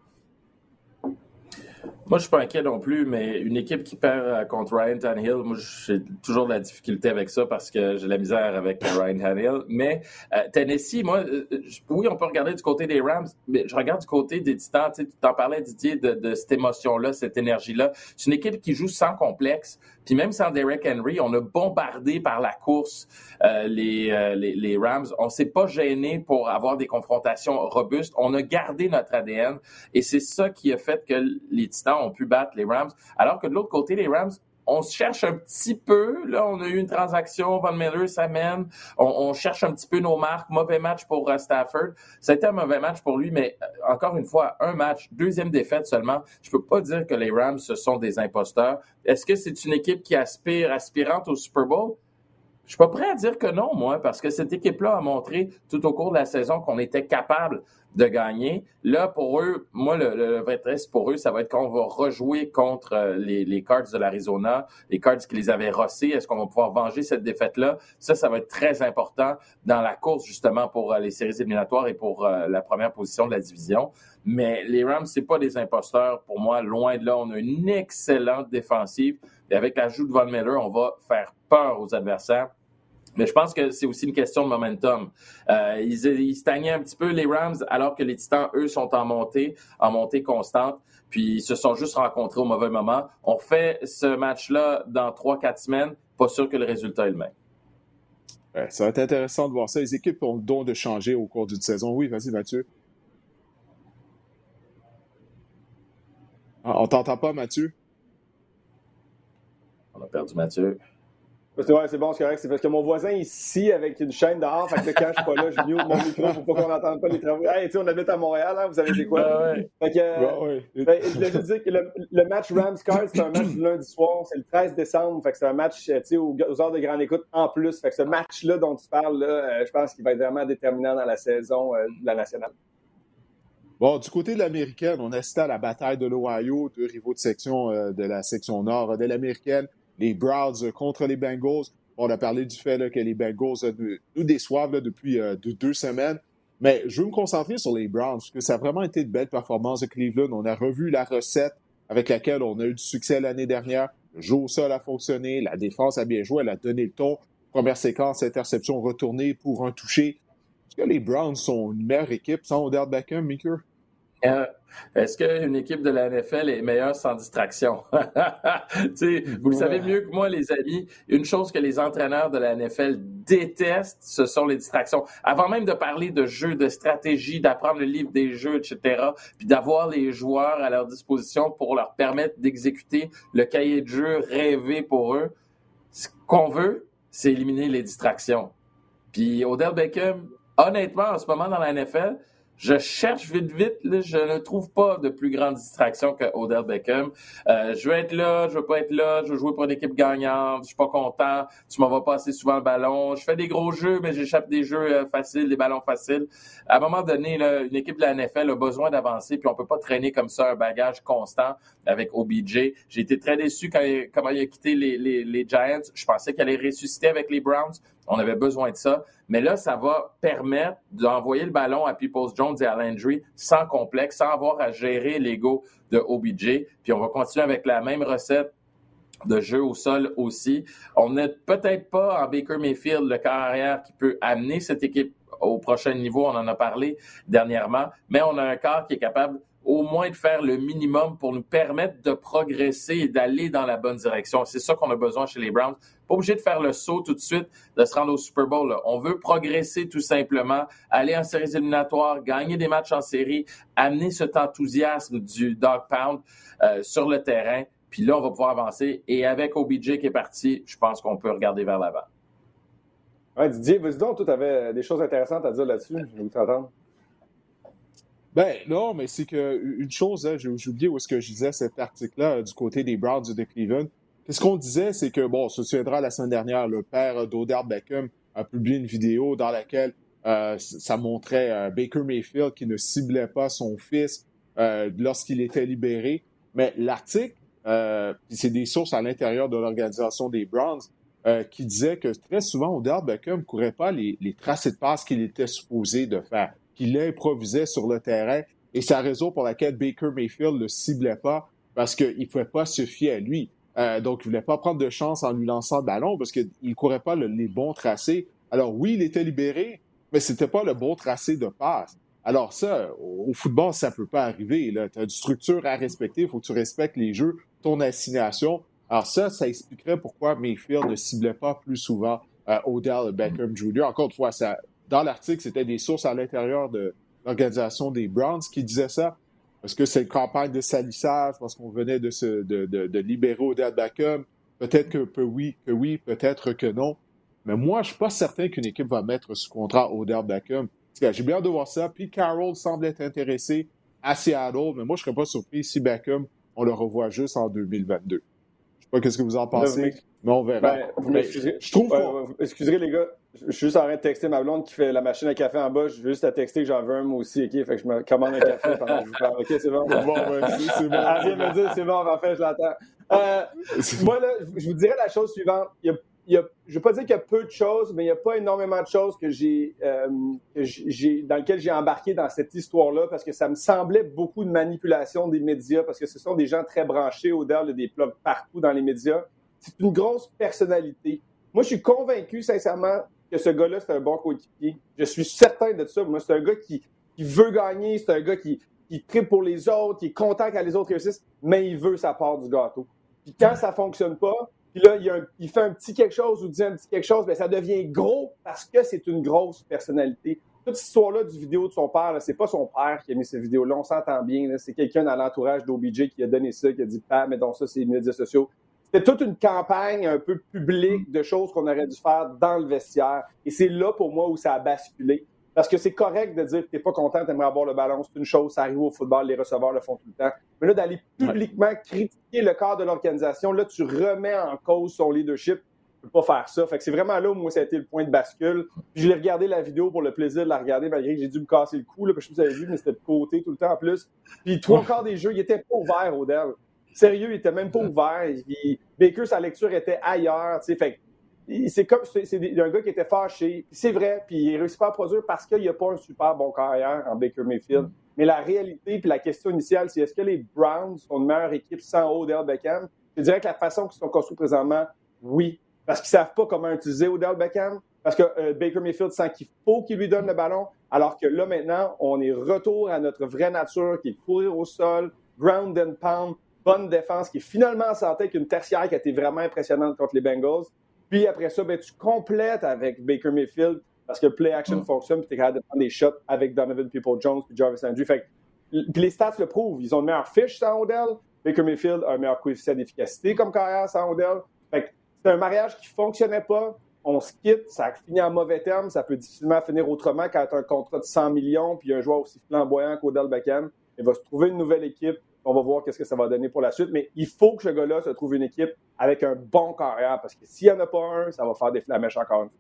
Moi, je suis pas inquiet non plus, mais une équipe qui perd euh, contre Ryan Tannehill, moi, j'ai toujours de la difficulté avec ça parce que j'ai la misère avec Ryan Tannehill. Mais euh, Tennessee, moi, euh, oui, on peut regarder du côté des Rams, mais je regarde du côté des Titans. Tu t'en parlais, Didier, de, de cette émotion-là, cette énergie-là. C'est une équipe qui joue sans complexe. Puis même sans Derek Henry, on a bombardé par la course euh, les, euh, les, les, Rams. On s'est pas gêné pour avoir des confrontations robustes. On a gardé notre ADN et c'est ça qui a fait que les Titans ont pu battre les Rams. Alors que de l'autre côté, les Rams on cherche un petit peu. Là, on a eu une transaction, Van Miller s'amène. On, on, cherche un petit peu nos marques. Mauvais match pour uh, Stafford. Été un mauvais match pour lui, mais euh, encore une fois, un match, deuxième défaite seulement. Je peux pas dire que les Rams, ce sont des imposteurs. Est-ce que c'est une équipe qui aspire, aspirante au Super Bowl? Je suis pas prêt à dire que non, moi, parce que cette équipe-là a montré tout au cours de la saison qu'on était capable de gagner. Là, pour eux, moi, le, le vrai test pour eux, ça va être qu'on va rejouer contre euh, les, les Cards de l'Arizona, les Cards qui les avaient rossés. Est-ce qu'on va pouvoir venger cette défaite-là? Ça, ça va être très important dans la course, justement, pour euh, les séries éliminatoires et pour euh, la première position de la division. Mais les Rams, c'est pas des imposteurs. Pour moi, loin de là, on a une excellente défensive. Et avec l'ajout de Von Miller, on va faire peur aux adversaires. Mais je pense que c'est aussi une question de momentum. Euh, ils, ils stagnaient un petit peu les Rams alors que les Titans, eux, sont en montée, en montée constante. Puis ils se sont juste rencontrés au mauvais moment. On fait ce match-là dans trois, quatre semaines. Pas sûr que le résultat est le même. ça va être intéressant de voir ça. Les équipes ont le don de changer au cours d'une saison. Oui, vas-y, Mathieu. Ah, on t'entend pas, Mathieu? On a perdu Mathieu. C'est bon, c'est correct. C'est parce que mon voisin ici avec une chaîne dehors, fait que quand je suis pas là, je mute mon micro pour pas qu'on n'entende pas les travaux. Hey, tu on habite à Montréal, hein, vous savez c'est quoi? Ouais, Fait que, ben, je voulais dire que le, match Rams-Cards, c'est un match du lundi soir, c'est le 13 décembre. Fait que c'est un match, tu sais, aux, heures de grande écoute en plus. Fait que ce match-là dont tu parles, là, euh, je pense qu'il va être vraiment déterminant dans la saison euh, de la nationale. Bon, du côté de l'américaine, on assistait à la bataille de l'Ohio, deux rivaux de section euh, de la section nord de l'américaine les Browns contre les Bengals. On a parlé du fait que les Bengals euh, nous déçoivent depuis euh, deux semaines. Mais je veux me concentrer sur les Browns, parce que ça a vraiment été de belles performances de Cleveland. On a revu la recette avec laquelle on a eu du succès l'année dernière. Le jeu au sol a fonctionné, la défense a bien joué, elle a donné le ton. Première séquence, interception retournée pour un toucher. Est-ce que les Browns sont une meilleure équipe sans Odell Beckham, Meeker? Euh, est-ce qu'une équipe de la NFL est meilleure sans distraction? vous le savez mieux que moi, les amis, une chose que les entraîneurs de la NFL détestent, ce sont les distractions. Avant même de parler de jeux, de stratégie, d'apprendre le livre des jeux, etc., puis d'avoir les joueurs à leur disposition pour leur permettre d'exécuter le cahier de jeu rêvé pour eux, ce qu'on veut, c'est éliminer les distractions. Puis Odell Beckham, honnêtement, en ce moment dans la NFL, je cherche vite, vite. je ne trouve pas de plus grande distraction que Odell Beckham. Euh, je veux être là, je veux pas être là, je veux jouer pour une équipe gagnante, je suis pas content, tu m'en vas pas assez souvent le ballon. Je fais des gros jeux, mais j'échappe des jeux euh, faciles, des ballons faciles. À un moment donné, une équipe de la NFL a besoin d'avancer, puis on peut pas traîner comme ça un bagage constant avec OBJ. J'ai été très déçu quand il, a quitté les, les, les Giants. Je pensais qu'il allait ressusciter avec les Browns. On avait besoin de ça. Mais là, ça va permettre d'envoyer le ballon à Peoples Jones et à Landry sans complexe, sans avoir à gérer l'ego de OBJ. Puis on va continuer avec la même recette de jeu au sol aussi. On n'est peut-être pas en Baker Mayfield, le carrière qui peut amener cette équipe au prochain niveau. On en a parlé dernièrement, mais on a un corps qui est capable au moins de faire le minimum pour nous permettre de progresser et d'aller dans la bonne direction. C'est ça qu'on a besoin chez les Browns. Pas obligé de faire le saut tout de suite, de se rendre au Super Bowl. On veut progresser tout simplement, aller en séries éliminatoires, gagner des matchs en série, amener cet enthousiasme du dog pound euh, sur le terrain. Puis là, on va pouvoir avancer. Et avec OBJ qui est parti, je pense qu'on peut regarder vers l'avant. Ouais, Didier, vas-y donc, tu avais des choses intéressantes à dire là-dessus. Je vais vous t'entendre. Ben non, mais c'est que une chose, hein, j'ai oublié où est-ce que je disais cet article-là euh, du côté des Browns de Cleveland. Qu'est-ce qu'on disait, c'est que, bon, on se la semaine dernière, le père d'Odell Beckham a publié une vidéo dans laquelle euh, ça montrait euh, Baker Mayfield qui ne ciblait pas son fils lorsqu'il était libéré. Mais l'article, c'est des sources à l'intérieur de l'organisation des Browns, qui disaient que très souvent, Odell Beckham ne courait pas les, les tracés de passe qu'il était supposé de faire qu'il improvisait sur le terrain. Et c'est la raison pour laquelle Baker Mayfield ne le ciblait pas, parce qu'il ne pouvait pas se fier à lui. Euh, donc, il ne voulait pas prendre de chance en lui lançant le ballon parce qu'il ne courait pas les bons tracés. Alors, oui, il était libéré, mais ce n'était pas le bon tracé de passe. Alors ça, au football, ça ne peut pas arriver. Tu as une structure à respecter, il faut que tu respectes les jeux, ton assignation. Alors ça, ça expliquerait pourquoi Mayfield ne ciblait pas plus souvent euh, Odell Beckham Jr. Encore une fois, dans l'article, c'était des sources à l'intérieur de l'organisation des Browns qui disaient ça. Parce que c'est une campagne de salissage, parce qu'on venait de, se, de, de, de libérer Odell Beckham. Peut-être que, oui, que oui, peut-être que non. Mais moi, je suis pas certain qu'une équipe va mettre sous contrat Odell Beckham. J'ai bien hâte de voir ça. Puis Carroll semble être intéressé à Seattle, mais moi, je serais pas surpris si Beckham, on le revoit juste en 2022. Je sais pas qu'est-ce que vous en pensez, mais on verra. Ben, je trouve. excusez les gars, je suis juste en train de texter ma blonde qui fait la machine à café en bas. Je veux juste à texter que j'en veux un moi aussi, OK? Fait que je me commande un café pendant que je vous parle. OK, c'est bon? Bon, c'est bon. Elle vient me dire, c'est bon, en fait, je l'attends. Euh, moi, là, je vous dirais la chose suivante. Il y a, je ne veux pas dire qu'il y a peu de choses, mais il n'y a pas énormément de choses que j'ai, euh, dans lesquelles j'ai embarqué dans cette histoire-là parce que ça me semblait beaucoup de manipulation des médias parce que ce sont des gens très branchés au-delà des plugs partout dans les médias. C'est une grosse personnalité. Moi, je suis convaincu, sincèrement, que ce gars-là, c'est un bon coéquipier. Je suis certain de ça. Moi, c'est un gars qui, veut gagner, c'est un gars qui, qui tripe pour les autres, qui est content quand les autres réussissent, mais il veut sa part du gâteau. Puis quand ça fonctionne pas, puis là, il, fait un petit quelque chose ou dit un petit quelque chose, bien, ça devient gros parce que c'est une grosse personnalité. Toute cette histoire-là du vidéo de son père, c'est pas son père qui a mis cette vidéo-là, on s'entend bien. C'est quelqu'un dans l'entourage d'OBJ qui a donné ça, qui a dit, pas, mais dans ça, c'est les médias sociaux c'était toute une campagne un peu publique de choses qu'on aurait dû faire dans le vestiaire. Et c'est là, pour moi, où ça a basculé. Parce que c'est correct de dire que tu n'es pas content, tu aimerais avoir le ballon. C'est une chose, ça arrive au football, les receveurs le font tout le temps. Mais là, d'aller publiquement critiquer le corps de l'organisation, là, tu remets en cause son leadership. Tu peux pas faire ça. Fait que c'est vraiment là où moi, ça a été le point de bascule. Puis je l'ai regardé la vidéo pour le plaisir de la regarder, malgré que j'ai dû me casser le cou. Là, je sais pas si vous avez vu, mais c'était de côté tout le temps en plus. Puis trois quarts des jeux, il était pas ouvert, Odell. Sérieux, il était même pas ouvert. Baker, sa lecture était ailleurs. Fait c'est comme c'est un gars qui était fâché. C'est vrai, puis il réussit pas à produire parce qu'il n'y a pas un super bon carrière en Baker Mayfield. Mais la réalité, puis la question initiale, c'est est-ce que les Browns sont une meilleure équipe sans Odell Beckham? Je dirais que la façon qu'ils sont construits présentement, oui. Parce qu'ils savent pas comment utiliser Odell Beckham. Parce que euh, Baker Mayfield sent qu'il faut qu'il lui donne le ballon. Alors que là, maintenant, on est retour à notre vraie nature, qui est courir au sol, ground and pound, bonne défense, qui est finalement sentait avec une tertiaire qui a été vraiment impressionnante contre les Bengals. Puis après ça, ben, tu complètes avec Baker Mayfield parce que le play action mm. fonctionne, puis tu es capable de prendre des shots avec Donovan People-Jones puis Jarvis Landry. Fait puis les stats le prouvent. Ils ont le meilleur fiche sans Odell. Baker Mayfield a un meilleur coefficient d'efficacité comme carrière sans Odell. Fait c'est un mariage qui fonctionnait pas. On se quitte, ça finit en mauvais terme. Ça peut difficilement finir autrement quand tu as un contrat de 100 millions puis un joueur aussi flamboyant qu'Odell Beckham. Il va se trouver une nouvelle équipe on va voir qu'est-ce que ça va donner pour la suite. Mais il faut que ce gars-là se trouve une équipe avec un bon carrière parce que s'il n'y en a pas un, ça va faire des flamèches encore une fois.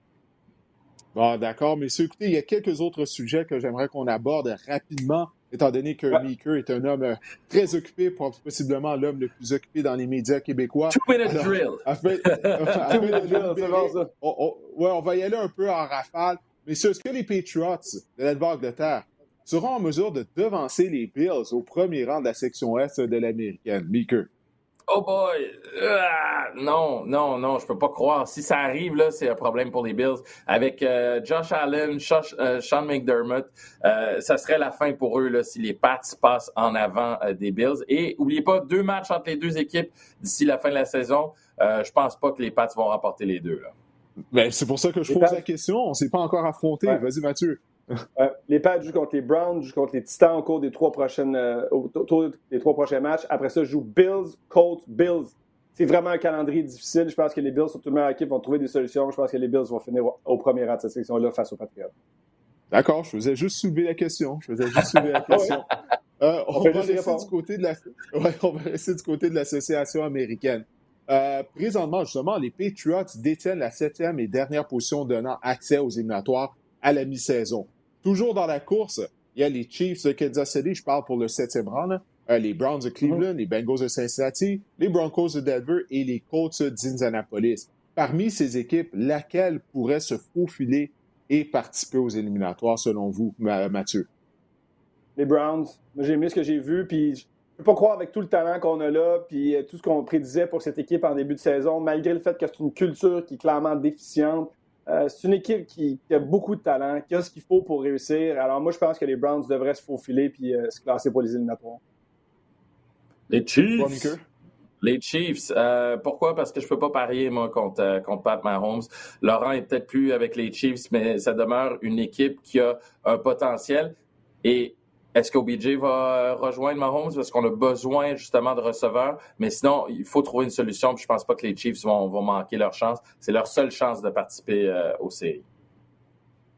Bon, d'accord, messieurs. Écoutez, il y a quelques autres sujets que j'aimerais qu'on aborde rapidement, étant donné que Meeker est un homme euh, très occupé, possiblement l'homme le plus occupé dans les médias québécois. Two minute drill. Two minute drill, on, ouais, on va y aller un peu en rafale. Mais est-ce que les Patriots de la Nouvelle-Angleterre seront en mesure de devancer les Bills au premier rang de la section Est de l'américaine. Meeker. Oh boy! Ah, non, non, non, je peux pas croire. Si ça arrive, là, c'est un problème pour les Bills. Avec euh, Josh Allen, euh, Sean McDermott, euh, ça serait la fin pour eux là, si les Pats passent en avant des Bills. Et oubliez pas, deux matchs entre les deux équipes d'ici la fin de la saison. je pense pas que les Pats vont remporter les deux. Là. Ben, c'est pour ça que je pose la question. On s'est pas encore affronté. Vas-y, Mathieu. Euh, les Pats jouent contre les Browns, jouent contre les Titans au cours des trois, prochaines, euh, des trois prochains matchs. Après ça, jouent Bills, Colts, Bills. C'est vraiment un calendrier difficile. Je pense que les Bills, sont une meilleure équipe, vont trouver des solutions. Je pense que les Bills vont finir au, premier rang de cette section-là face aux Patriots. D'accord, je faisais juste soulever la question. Je faisais juste soulever la question. Euh, on, va rester du côté de la... on va rester du côté de l'association américaine. présentement, justement, les Patriots détiennent la septième et dernière position donnant accès aux éliminatoires à la mi-saison. Toujours dans la course, il y a les Chiefs de Kansas City, je parle pour le septième rang, euh, les Browns de Cleveland, les Bengals de Cincinnati, les Broncos de Denver et les Colts d'Indianapolis. Parmi ces équipes, laquelle pourrait se faufiler et participer aux éliminatoires, selon vous, Mathieu? Les Browns. J'ai aimé ce que j'ai vu, puis je peux pas croire avec tout le talent qu'on a là, puis euh, tout ce qu'on prédisait pour cette équipe en début de saison, malgré le fait que c'est une culture qui est clairement déficiente. Euh, c'est une équipe qui, a beaucoup de talent, qui a ce qu'il faut pour réussir. Alors moi, je pense que les Browns devraient se faufiler puis euh, se classer pour les éliminatoires. Les Chiefs? Les Chiefs. Euh, pourquoi? Parce que je peux pas parier, moi, contre, contre Pat Mahomes. Laurent est peut-être plus avec les Chiefs, mais ça demeure une équipe qui a un potentiel. Et est-ce qu'OBJ va rejoindre Mahomes? Parce qu'on a besoin justement de receveurs? Mais sinon, il faut trouver une solution. Puis je pense pas que les Chiefs vont, manquer leur chance. C'est leur seule chance de participer euh, aux séries.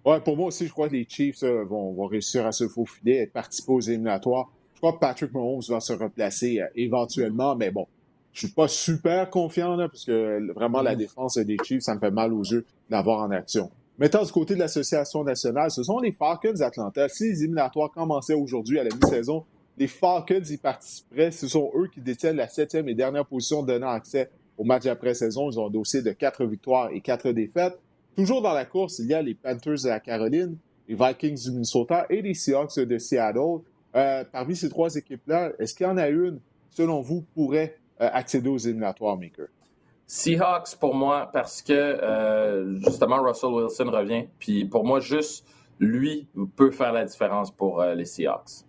Ouais, pour moi aussi, je crois que les Chiefs euh, vont, réussir à se faufiler et participer aux éliminatoires. Je crois que Patrick Mahomes va se replacer euh, éventuellement, mais bon, je suis pas super confiant là, parce que vraiment la mm. défense des Chiefs, ça me fait mal aux yeux d'avoir en action. Mettant du côté de l'Association nationale, ce sont les Falcons d'Atlanta. Si les éliminatoires commençaient aujourd'hui à la mi-saison, les Falcons y participeraient. Ce sont eux qui détiennent la septième et dernière position donnant accès au match après-saison. Ils ont un dossier de quatre victoires et quatre défaites. Toujours dans la course, il y a les Panthers de la Caroline, les Vikings du Minnesota et les Seahawks de Seattle. Euh, parmi ces trois équipes-là, est-ce qu'il y en a une, selon vous, pourrait euh, accéder aux éliminatoires, Maker? Seahawks pour moi parce que euh, justement Russell Wilson revient. Puis pour moi, juste lui peut faire la différence pour euh, les Seahawks.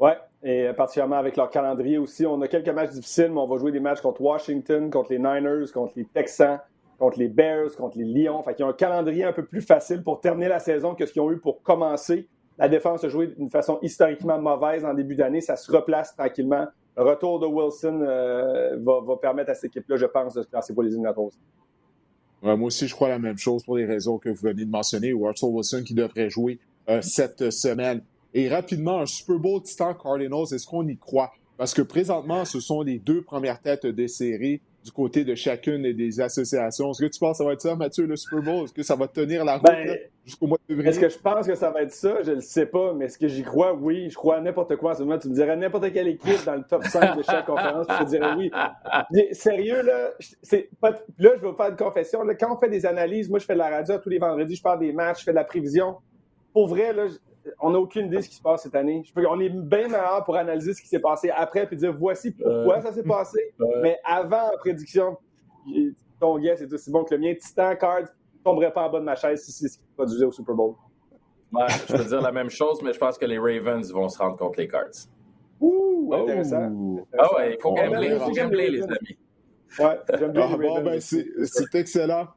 Ouais, et particulièrement avec leur calendrier aussi. On a quelques matchs difficiles, mais on va jouer des matchs contre Washington, contre les Niners, contre les Texans, contre les Bears, contre les Lions. Fait qu'ils ont un calendrier un peu plus facile pour terminer la saison que ce qu'ils ont eu pour commencer. La défense a joué d'une façon historiquement mauvaise en début d'année. Ça se replace tranquillement le retour de Wilson va, permettre à cette équipe-là, je pense, de se classer pour les éliminatoires moi aussi, je crois la même chose pour les raisons que vous venez de mentionner. Russell Wilson qui devrait jouer cette semaine. Et rapidement, un Super Bowl Titan Cardinals, est-ce qu'on y croit? Parce que présentement, ce sont les deux premières têtes des séries du côté de chacune des associations. Est-ce que tu penses que ça va être ça, Mathieu, le Super Bowl? Est-ce que ça va tenir la route ben, jusqu'au mois de février? Est-ce que je pense que ça va être ça? Je ne le sais pas, mais est-ce que j'y crois? Oui, je crois à n'importe quoi. En ce moment, tu me dirais n'importe quelle équipe dans le top 5 de chaque conférence, je te dirais oui. sérieux, là, c'est là, je vais vous faire une confession. quand on fait des analyses, moi, je fais de la radio tous les vendredis, je parle des matchs, je fais de la prévision. Pour vrai, là, on n'a aucune idée de ce qui se passe cette année. on est bien meilleur pour analyser ce qui s'est passé après puis dire voici pourquoi ça s'est passé. Mais avant la prédiction, ton guess est aussi bon que le mien. Titan Cards ne tomberait pas en bas de ma chaise si c'est ce qui se produisait au Super Bowl. je peux dire la même chose, mais je pense que les Ravens vont se rendre contre les Cards. Ouh, intéressant. Ah ouais, il faut gambler, les amis. Ouais, j'aime bien. Ah, bon, ben, c'est excellent.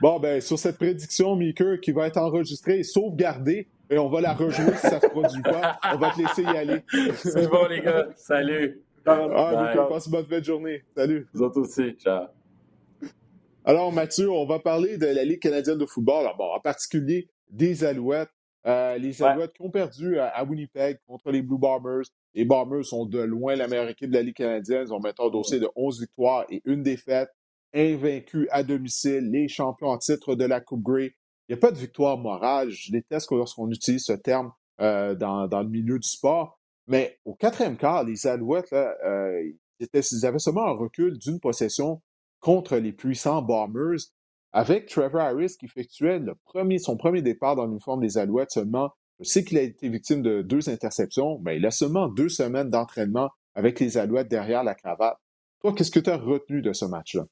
Bon, ben, sur cette prédiction, Meeker, qui va être enregistrée et sauvegardée, et on va la rejouer si ça ne se produit pas. On va te laisser y aller. C'est bon, les gars. Salut. Ah, passe une bonne fin de journée. Salut. Vous autres aussi. Ciao. Alors, Mathieu, on va parler de la Ligue canadienne de football. bon, en particulier des Alouettes. Euh, les Alouettes qui ont perdu à, Winnipeg contre les Blue Bombers. Les Bombers sont de loin la meilleure équipe de la Ligue canadienne. Ils ont maintenant un dossier de 11 victoires et une défaite. Invaincus à domicile, les champions en titre de la Coupe Grey. Il n'y a pas de victoire morale. Je déteste lorsqu'on utilise ce terme euh, dans, le milieu du sport. Mais au quatrième quart, les Alouettes, euh, ils, avaient seulement un recul d'une possession contre les puissants Bombers, avec Trevor Harris qui effectuait son premier départ dans l'uniforme des Alouettes seulement. Je sais qu'il a été victime de deux interceptions, mais il a seulement deux semaines d'entraînement avec les Alouettes derrière la cravate. Toi, qu'est-ce que tu as retenu de ce match-là?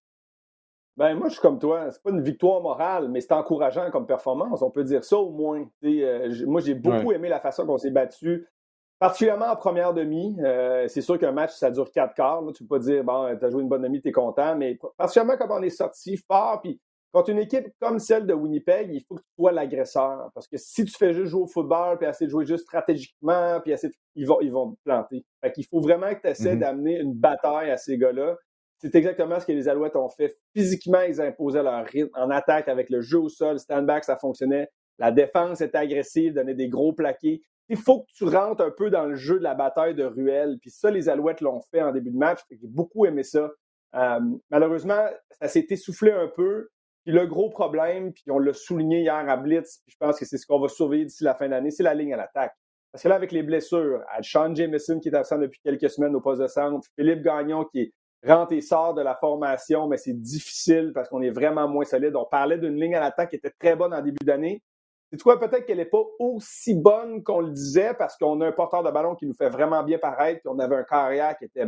Ben, moi, je suis comme toi. C'est pas une victoire morale, mais c'est encourageant comme performance. On peut dire ça au moins. Euh, moi, j'ai beaucoup aimé la façon qu'on s'est battu, particulièrement en première demi. Euh, c'est sûr qu'un match, ça dure quatre quarts. Tu peux pas dire, bon, t'as joué une bonne demi, t'es content, mais particulièrement comme on est sorti fort. Puis, contre une équipe comme celle de Winnipeg, il faut que tu sois l'agresseur. Parce que si tu fais juste jouer au football, puis essayer de jouer juste stratégiquement, puis ils, vont, ils vont te planter. Fait qu'il faut vraiment que tu essaies mm-hmm. d'amener une bataille à ces gars-là. C'est exactement ce que les Alouettes ont fait. Physiquement, ils imposaient leur rythme. En attaque, avec le jeu au sol, stand-back, ça fonctionnait. La défense était agressive, donnait des gros plaqués. Il faut que tu rentres un peu dans le jeu de la bataille de ruelle. Puis ça, les Alouettes l'ont fait en début de match. J'ai beaucoup aimé ça. Euh, malheureusement, ça s'est essoufflé un peu. Puis le gros problème, puis on l'a souligné hier à Blitz, puis je pense que c'est ce qu'on va surveiller d'ici la fin d'année, c'est la ligne à l'attaque. Parce que là, avec les blessures, Sean Jameson qui est absent depuis quelques semaines au poste de centre, Philippe Gagnon qui est rentre et sort de la formation, mais c'est difficile parce qu'on est vraiment moins solide. On parlait d'une ligne à l'attaque qui était très bonne en début d'année. C'est quoi, peut-être qu'elle n'est pas aussi bonne qu'on le disait parce qu'on a un porteur de ballon qui nous fait vraiment bien paraître, puis on avait un carrière qui était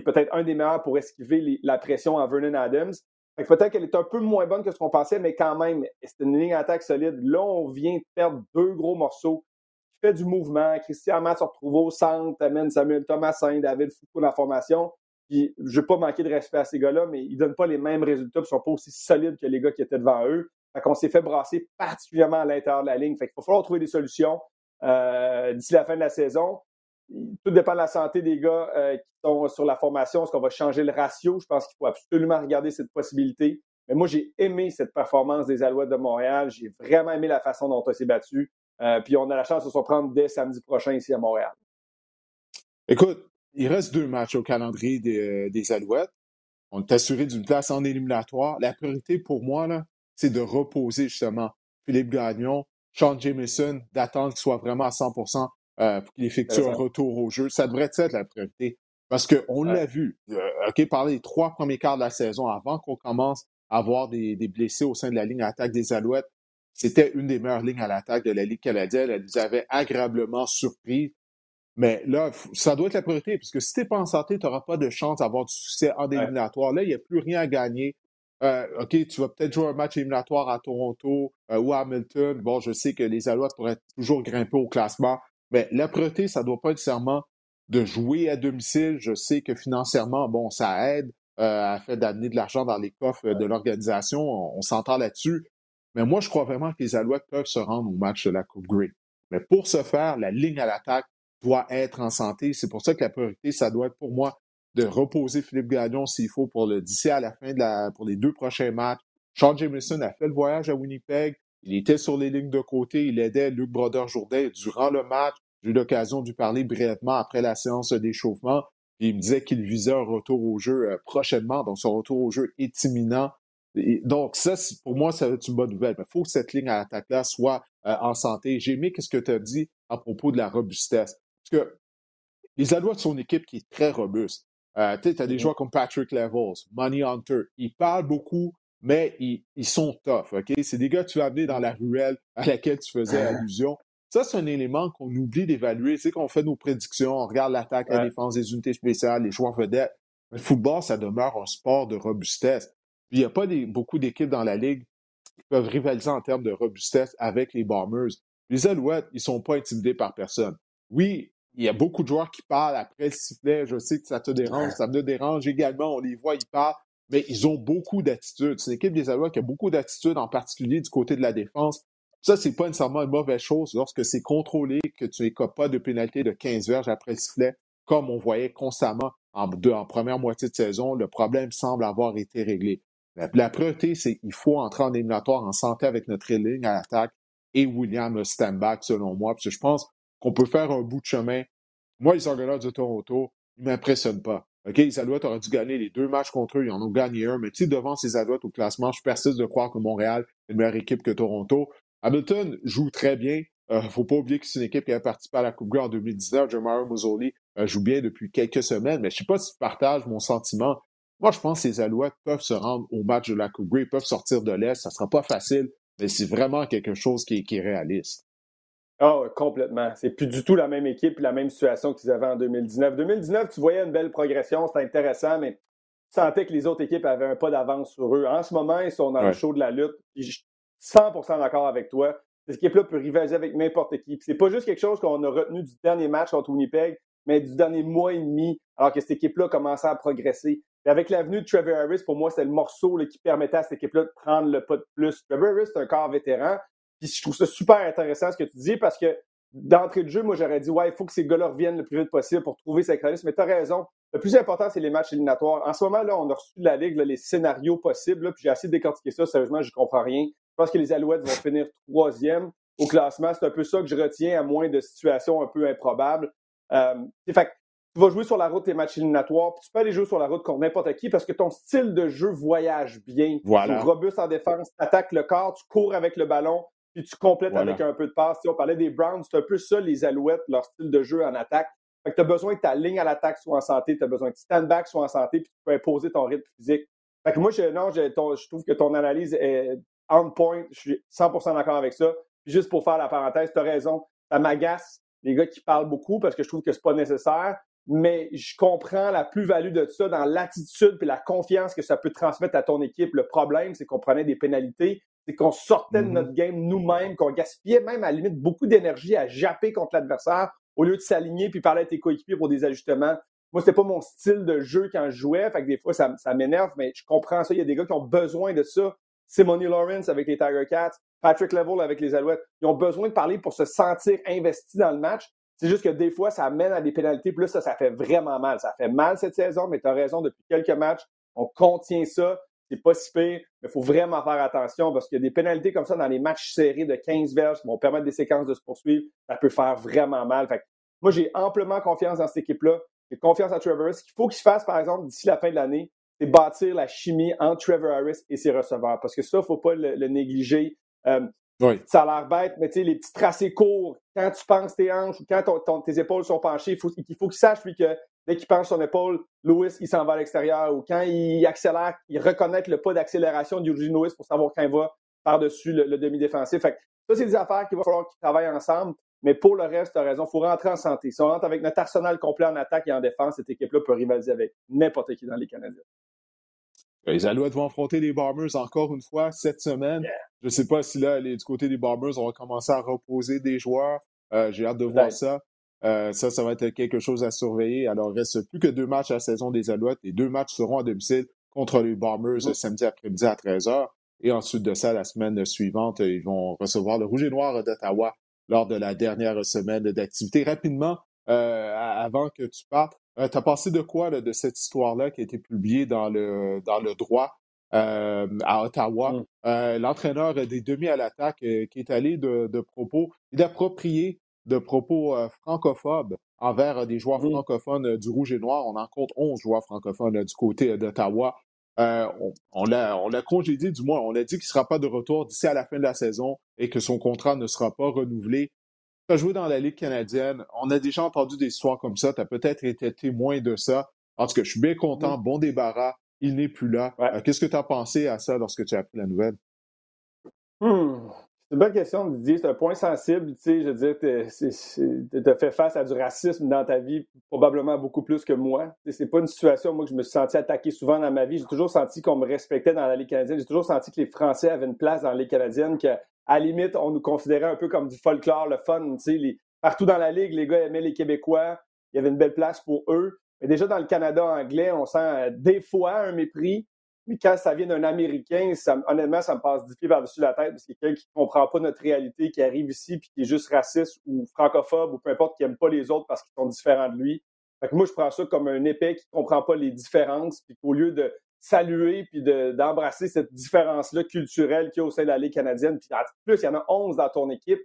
peut-être un des meilleurs pour esquiver la pression en Vernon Adams. peut-être qu'elle est un peu moins bonne que ce qu'on pensait, mais quand même, c'est une ligne à l'attaque solide. Là, on vient de perdre deux gros morceaux. Qui fait du mouvement. Christian Matt se retrouve au centre, amène Samuel Thomasin, David Foucault dans la formation. Puis, je ne veux pas manquer de respect à ces gars-là, mais ils ne donnent pas les mêmes résultats, ils ne sont pas aussi solides que les gars qui étaient devant eux. Fait qu'on s'est fait brasser particulièrement à l'intérieur de la ligne. Fait qu'il va falloir trouver des solutions euh, d'ici la fin de la saison. Tout dépend de la santé des gars euh, qui sont sur la formation. Est-ce qu'on va changer le ratio? Je pense qu'il faut absolument regarder cette possibilité. Mais moi, j'ai aimé cette performance des Alouettes de Montréal. J'ai vraiment aimé la façon dont on s'est battu. Euh, puis on a la chance de se reprendre dès samedi prochain ici à Montréal. Écoute, il reste deux matchs au calendrier des, euh, Alouettes. On est assuré d'une place en éliminatoire. La priorité pour moi, là, c'est de reposer justement Philippe Gagnon, Sean Jameson, d'attendre qu'il soit vraiment à 100% euh, pour qu'il effectue un retour au jeu. Ça devrait être la priorité. Parce qu'on l'a vu, euh, OK, par les trois premiers quarts de la saison, avant qu'on commence à avoir des, des, blessés au sein de la ligne attaque des Alouettes, c'était une des meilleures lignes à l'attaque de la Ligue canadienne. Elle nous avait agréablement surpris. Mais là, ça doit être la priorité, parce que si tu n'es pas en santé, tu n'auras pas de chance d'avoir du succès en éliminatoire. Là, il n'y a plus rien à gagner. Euh, OK, tu vas peut-être jouer un match éliminatoire à Toronto euh, ou à Hamilton. Bon, je sais que les Alouettes pourraient toujours grimper au classement, mais la priorité, ça ne doit pas nécessairement de jouer à domicile. Je sais que financièrement, bon, ça aide euh, à faire d'amener de l'argent dans les coffres de l'organisation. On, on s'entend là-dessus. Mais moi, je crois vraiment que les Alouettes peuvent se rendre au match de la Coupe Grey. Mais pour ce faire, la ligne à l'attaque doit être en santé. C'est pour ça que la priorité, ça doit être pour moi de reposer Philippe Gagnon s'il faut pour le d'ici à la fin de la pour les deux prochains matchs. Sean Jameson a fait le voyage à Winnipeg. Il était sur les lignes de côté. Il aidait Luc Brodeur-Jourdain durant le match. J'ai eu l'occasion de parler brièvement après la séance d'échauffement. Il me disait qu'il visait un retour au jeu euh, prochainement. Donc, son retour au jeu est imminent. donc, ça, pour moi, ça va être une bonne nouvelle. Mais il faut que cette ligne à l'attaque-là soit euh, en santé. J'ai aimé ce que tu as dit à propos de la robustesse? Que les Alouettes sont une équipe qui est très robuste. Euh, tu as des mm-hmm. joueurs comme Patrick Levels, Money Hunter. Ils parlent beaucoup, mais ils, sont tough. OK? C'est des gars que tu vas amener dans la ruelle à laquelle tu faisais allusion. Ça, c'est un élément qu'on oublie d'évaluer. C'est qu'on fait nos prédictions, on regarde l'attaque, la défense, des unités spéciales, les joueurs vedettes. Le football, ça demeure un sport de robustesse. il n'y a pas beaucoup d'équipes dans la Ligue qui peuvent rivaliser en termes de robustesse avec les Bombers. Les Alouettes, ils ne sont pas intimidés par personne. Oui, il y a beaucoup de joueurs qui parlent après le sifflet. Je sais que ça te dérange, ça me dérange également. On les voit, ils parlent, mais ils ont beaucoup d'attitude. C'est une équipe des Alouettes qui a beaucoup d'attitude, en particulier du côté de la défense. Ça, c'est pas nécessairement une mauvaise chose lorsque c'est contrôlé, que tu n'écopes pas de pénalité de 15 verges après le sifflet, comme on voyait constamment en, en première moitié de saison. Le problème semble avoir été réglé. La, priorité, c'est qu'il faut entrer en éliminatoire en santé avec notre ligne à l'attaque et William Stanback, selon moi, parce que je pense qu'on peut faire un bout de chemin. Moi, les Argonauts de Toronto, ils ne m'impressionnent pas. OK, les Alouettes auraient dû gagner les deux matchs contre eux, ils en ont gagné un, mais tu devant ces Alouettes au classement, je persiste de croire que Montréal est une meilleure équipe que Toronto. Hamilton joue très bien. Il euh, faut pas oublier que c'est une équipe qui a participé à la Coupe Grey en 2019. Jamar Mozzoli euh, joue bien depuis quelques semaines, mais je ne sais pas si tu partages mon sentiment. Moi, je pense que les Alouettes peuvent se rendre au match de la Coupe Grey, peuvent sortir de l'Est. Ça ne sera pas facile, mais c'est vraiment quelque chose qui est, réaliste. Oh, complètement. C'est plus du tout la même équipe la même situation qu'ils avaient en 2019. 2019, tu voyais une belle progression, c'était intéressant, mais tu sentais que les autres équipes avaient un pas d'avance sur eux. En ce moment, ils sont dans le show de la lutte. 100% d'accord avec toi. Cette équipe-là peut rivaliser avec n'importe qui. C'est pas juste quelque chose qu'on a retenu du dernier match contre Winnipeg, mais du dernier mois et demi, alors que cette équipe-là commençait à progresser. Et avec l'avenue de Trevor Harris, pour moi, c'est le morceau qui permettait à cette équipe-là de prendre le pas de plus. Trevor Harris, c'est un corps vétéran. Puis je trouve ça super intéressant ce que tu dis parce que d'entrée de jeu, moi, j'aurais dit, ouais, il faut que ces gars-là reviennent le plus vite possible pour trouver sa chronique. Mais tu as raison. Le plus important, c'est les matchs éliminatoires. En ce moment, là, on a reçu de la Ligue les scénarios possibles. puis j'ai essayé de décortiquer ça. Sérieusement, je comprends rien. Je pense que les Alouettes vont finir troisième au classement. C'est un peu ça que je retiens, à moins de situations un peu improbables. Euh, fait tu vas jouer sur la route tes matchs éliminatoires, puis tu peux aller jouer sur la route contre n'importe qui parce que ton style de jeu voyage bien. Voilà. Tu es robuste en défense, tu attaques le corps, tu cours avec le ballon, puis tu complètes avec un peu de passe. on parlait des Browns, c'est un peu ça, les Alouettes, leur style de jeu en attaque. Fait que tu as besoin que ta ligne à l'attaque soit en santé, tu as besoin que stand back soit en santé, puis tu peux imposer ton rythme physique. Fait que moi, je, non, je, je trouve que ton analyse est on point. Je suis 100% d'accord avec ça. juste pour faire la parenthèse, tu as raison. Ça m'agace les gars qui parlent beaucoup parce que je trouve que c'est pas nécessaire. Mais je comprends la plus-value de ça dans l'attitude et la confiance que ça peut transmettre à ton équipe. Le problème, c'est qu'on prenait des pénalités, c'est qu'on sortait de mm-hmm. notre game nous-mêmes, qu'on gaspillait même à la limite beaucoup d'énergie à japper contre l'adversaire au lieu de s'aligner puis parler à tes coéquipiers pour des ajustements. Moi, c'était pas mon style de jeu quand je jouais, fait que des fois, ça, ça m'énerve, mais je comprends ça. Il y a des gars qui ont besoin de ça. Simone Lawrence avec les Tiger Cats, Patrick Level avec les Alouettes. Ils ont besoin de parler pour se sentir investis dans le match. C'est juste que des fois, ça mène à des pénalités. Plus ça, ça fait vraiment mal. Ça fait mal cette saison, mais tu as raison, depuis quelques matchs, on contient ça. C'est pas si pire, mais il faut vraiment faire attention parce qu'il y a des pénalités comme ça dans les matchs serrés de 15 verges qui vont permettre des séquences de se poursuivre. Ça peut faire vraiment mal. Fait moi, j'ai amplement confiance dans cette équipe-là. J'ai confiance à Trevor. Ce qu'il faut qu'il se fasse, par exemple, d'ici la fin de l'année, c'est bâtir la chimie entre Trevor Harris et ses receveurs. Parce que ça, il ne faut pas le, négliger. Euh, ça a l'air bête, mais tu sais, les petits tracés courts, quand tu penses tes hanches ou quand tes épaules sont penchées, il faut, qu'il faut qu'il sache, lui, que dès qu'il penche son épaule, Lewis, il s'en va à l'extérieur. Ou quand il accélère, il reconnaît le pas d'accélération d'Eugene Lewis pour savoir quand il va par-dessus le, demi-défensif. Fait ça, c'est des affaires qu'il va falloir qu'ils travaillent ensemble. Mais pour le reste, tu as raison, il faut rentrer en santé. Si on rentre avec notre arsenal complet en attaque et en défense, cette équipe-là peut rivaliser avec n'importe qui dans les Canadiens. Les Alouettes vont affronter les Bombers encore une fois cette semaine. Je ne sais pas si là, du côté des Bombers, on va commencer à reposer des joueurs. Euh, j'ai hâte de voir ça. Euh, ça, ça va être quelque chose à surveiller. Alors, il reste plus que deux matchs à la saison des Alouettes. Les deux matchs seront à domicile contre les Bombers mm. samedi après-midi à 13h. Et ensuite de ça, la semaine suivante, ils vont recevoir le Rouge et Noir d'Ottawa lors de la dernière semaine d'activité. Rapidement, avant que tu partes. tu as pensé de quoi de cette histoire-là qui a été publiée dans le, dans le droit à Ottawa? Mm. L'entraîneur des demi à l'attaque qui est allé de, de propos inappropriés, de propos francophobes envers des joueurs francophones du Rouge et Noir. On en compte 11 joueurs francophones du côté d'Ottawa. Euh, on, l'a congédié, du moins, on a dit qu'il ne sera pas de retour d'ici à la fin de la saison et que son contrat ne sera pas renouvelé. Tu as joué dans la Ligue canadienne. On a déjà entendu des histoires comme ça. Tu as peut-être été témoin de ça. En tout cas, je suis bien content. Bon débarras. Il n'est plus là. Euh, qu'est-ce que tu as pensé à ça lorsque tu as appris la nouvelle? Hmm. C'est une bonne question, Didier. C'est un point sensible. Tu sais, je veux dire, tu as fait face à du racisme dans ta vie, probablement beaucoup plus que moi. C'est pas une situation, moi, que je me suis senti attaqué souvent dans ma vie. J'ai toujours senti qu'on me respectait dans la Ligue canadienne. J'ai toujours senti que les Français avaient une place dans la Ligue canadienne, qu'à la limite, on nous considérait un peu comme du folklore, le fun. Tu sais, Partout dans la Ligue, les gars aimaient les Québécois. Il y avait une belle place pour eux. Mais déjà, dans le Canada anglais, on sent euh, des fois un mépris. Mais quand ça vient d'un Américain, honnêtement, ça me passe du pied par-dessus la tête parce que quelqu'un qui comprend pas notre réalité, qui arrive ici puis qui est juste raciste ou francophobe ou peu importe, qui n'aime pas les autres parce qu'ils sont différents de lui. Fait que moi, je prends ça comme un épais qui comprend pas les différences puis qu'au lieu de saluer puis d'embrasser cette différence-là culturelle qu'il y a au sein de la Ligue canadienne, puis en plus, il y en a 11 dans ton équipe,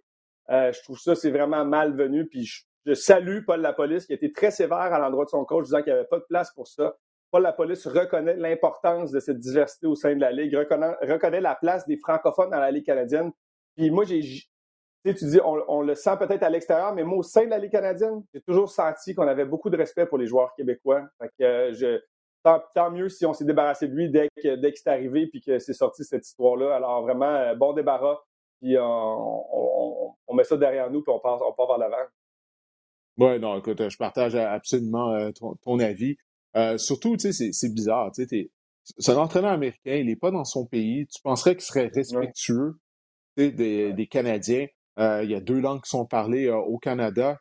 euh, je trouve ça, c'est vraiment malvenu. Puis je, je salue Paul Lapolice qui a été très sévère à l'endroit de son coach, disant qu'il n'y avait pas de place pour ça. Paul Lapolice reconnaît l'importance de cette diversité au sein de la Ligue, reconnaît, la place des francophones dans la Ligue canadienne. Puis moi, j'ai, tu dis, on, le sent peut-être à l'extérieur, mais moi, au sein de la Ligue canadienne, j'ai toujours senti qu'on avait beaucoup de respect pour les joueurs québécois. Fait que, euh, je, tant, mieux si on s'est débarrassé de lui dès que, dès c'est arrivé puis que c'est sorti cette histoire-là. Alors vraiment, euh, bon débarras. Puis on, met ça derrière nous puis on part, vers l'avant. Oui, non, écoute, je partage absolument euh, ton avis. Euh, surtout, tu sais, c'est bizarre. Tu sais, c'est un entraîneur américain, il n'est pas dans son pays. Tu penserais qu'il serait respectueux des, des, Canadiens. Euh, il y a deux langues qui sont parlées euh, au Canada.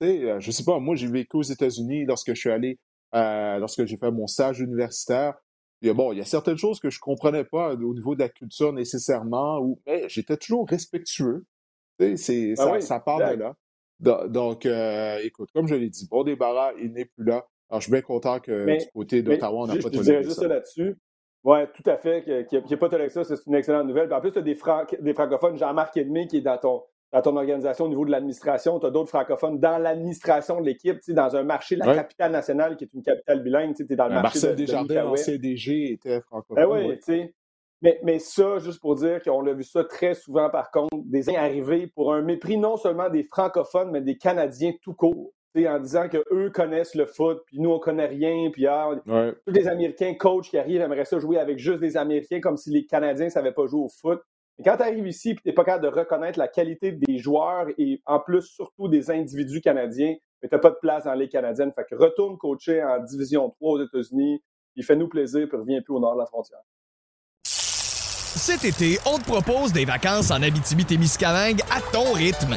Tu sais, je sais pas, moi, j'ai vécu aux États-Unis lorsque je suis allé, lorsque j'ai fait mon stage universitaire. Il bon, il y a certaines choses que je comprenais pas au niveau de la culture nécessairement, ou mais j'étais toujours respectueux. Tu sais, ah ça, part de là. Donc, écoute, comme je l'ai dit, bon débarras, il n'est plus là. Alors, je suis bien content que du côté d'Ottawa, on n'a pas toléré ça. juste ça là-dessus. Oui, tout à fait. Qu'il n'y ait pas toléré ça, c'est une excellente nouvelle. en plus, tu as des, des francophones, Jean-Marc Edmé, qui est dans ton, dans ton organisation au niveau de l'administration. Tu as d'autres francophones dans l'administration de l'équipe, dans un marché, la capitale nationale, qui est une capitale bilingue. Tu es dans le ben, marché Marcel de, Desjardins, CDG, était francophone. Ben oui, tu sais. Mais, mais, ça, juste pour dire qu'on a vu ça très souvent, par contre, des arrivés pour un mépris non seulement des francophones, mais des Canadiens tout court en disant qu'eux connaissent le foot, puis nous, on connaît rien, puis ah, tous les Américains coachs qui arrivent aimeraient ça jouer avec juste des Américains, comme si les Canadiens ne savaient pas jouer au foot. Et quand tu arrives ici, puis tu n'es pas capable de reconnaître la qualité des joueurs et en plus, surtout des individus canadiens, mais tu n'as pas de place dans les Canadiennes. Fait que retourne coacher en Division 3 aux États-Unis, puis fais-nous plaisir, puis reviens plus au nord de la frontière. Cet été, on te propose des vacances en Abitibi-Témiscamingue à ton rythme.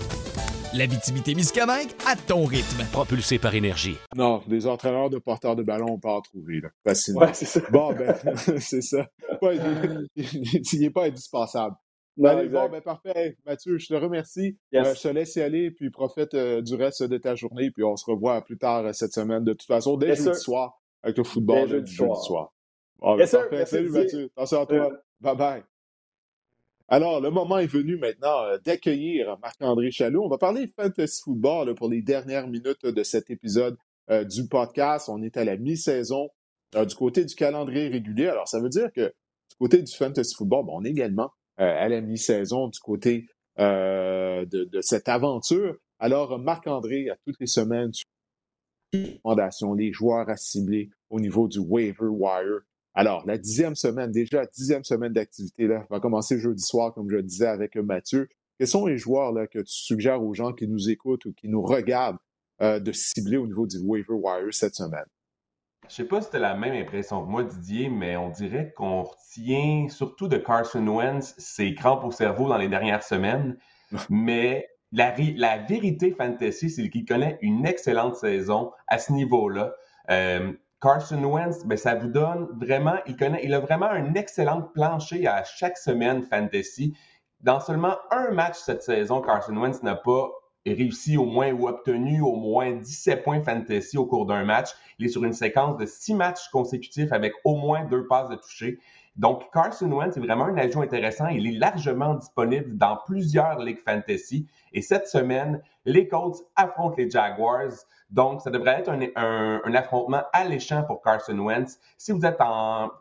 La Miscamingue à ton rythme. Propulsé par énergie. Non, des entraîneurs de porteurs de ballon, on peut en trouver, là. Ouais, c'est ça. Bon, ben, c'est ça. il n'est pas indispensable. Allez, bon, ben, parfait. Mathieu, je te remercie. Euh, je te laisse y aller, puis profite euh, du reste de ta journée, puis on se revoit plus tard euh, cette semaine. De toute façon, dès jeudi soir, avec le football, dès jeudi soir. soir. Bon, ben, parfait. Salut, Mathieu. Attention à toi. Bye-bye. Alors, le moment est venu maintenant euh, d'accueillir Marc-André Chaloux. On va parler fantasy football pour les dernières minutes de cet épisode euh, du podcast. On est à la mi-saison euh, du côté du calendrier régulier. Alors, ça veut dire que du côté du fantasy football, on est également à la mi-saison du côté de, cette aventure. Alors, Marc-André, à toutes les semaines, les joueurs à cibler au niveau du waiver wire. Alors, la dixième semaine, déjà dixième semaine d'activité, là, va commencer jeudi soir, comme je le disais avec Mathieu. Quels sont les joueurs là, que tu suggères aux gens qui nous écoutent ou qui nous regardent euh, de cibler au niveau du waiver wire cette semaine? je sais pas si c'était la même impression que moi, Didier, mais on dirait qu'on retient surtout de Carson Wentz ses crampes au cerveau dans les dernières semaines. mais la, la vérité fantasy, c'est qu'il connaît une excellente saison à ce niveau-là. Euh, Carson Wentz, ben, ça vous donne vraiment, il il a vraiment un excellent plancher à chaque semaine fantasy. Dans seulement un match cette saison, Carson Wentz n'a pas réussi au moins ou obtenu au moins 17 points fantasy au cours d'un match. Il est sur une séquence de six matchs consécutifs avec au moins deux passes de toucher. Donc, Carson Wentz est vraiment un ajout intéressant. Il est largement disponible dans plusieurs ligues fantasy. Et cette semaine, les Colts affrontent les Jaguars. Donc, ça devrait être un, affrontement alléchant pour Carson Wentz. Si vous êtes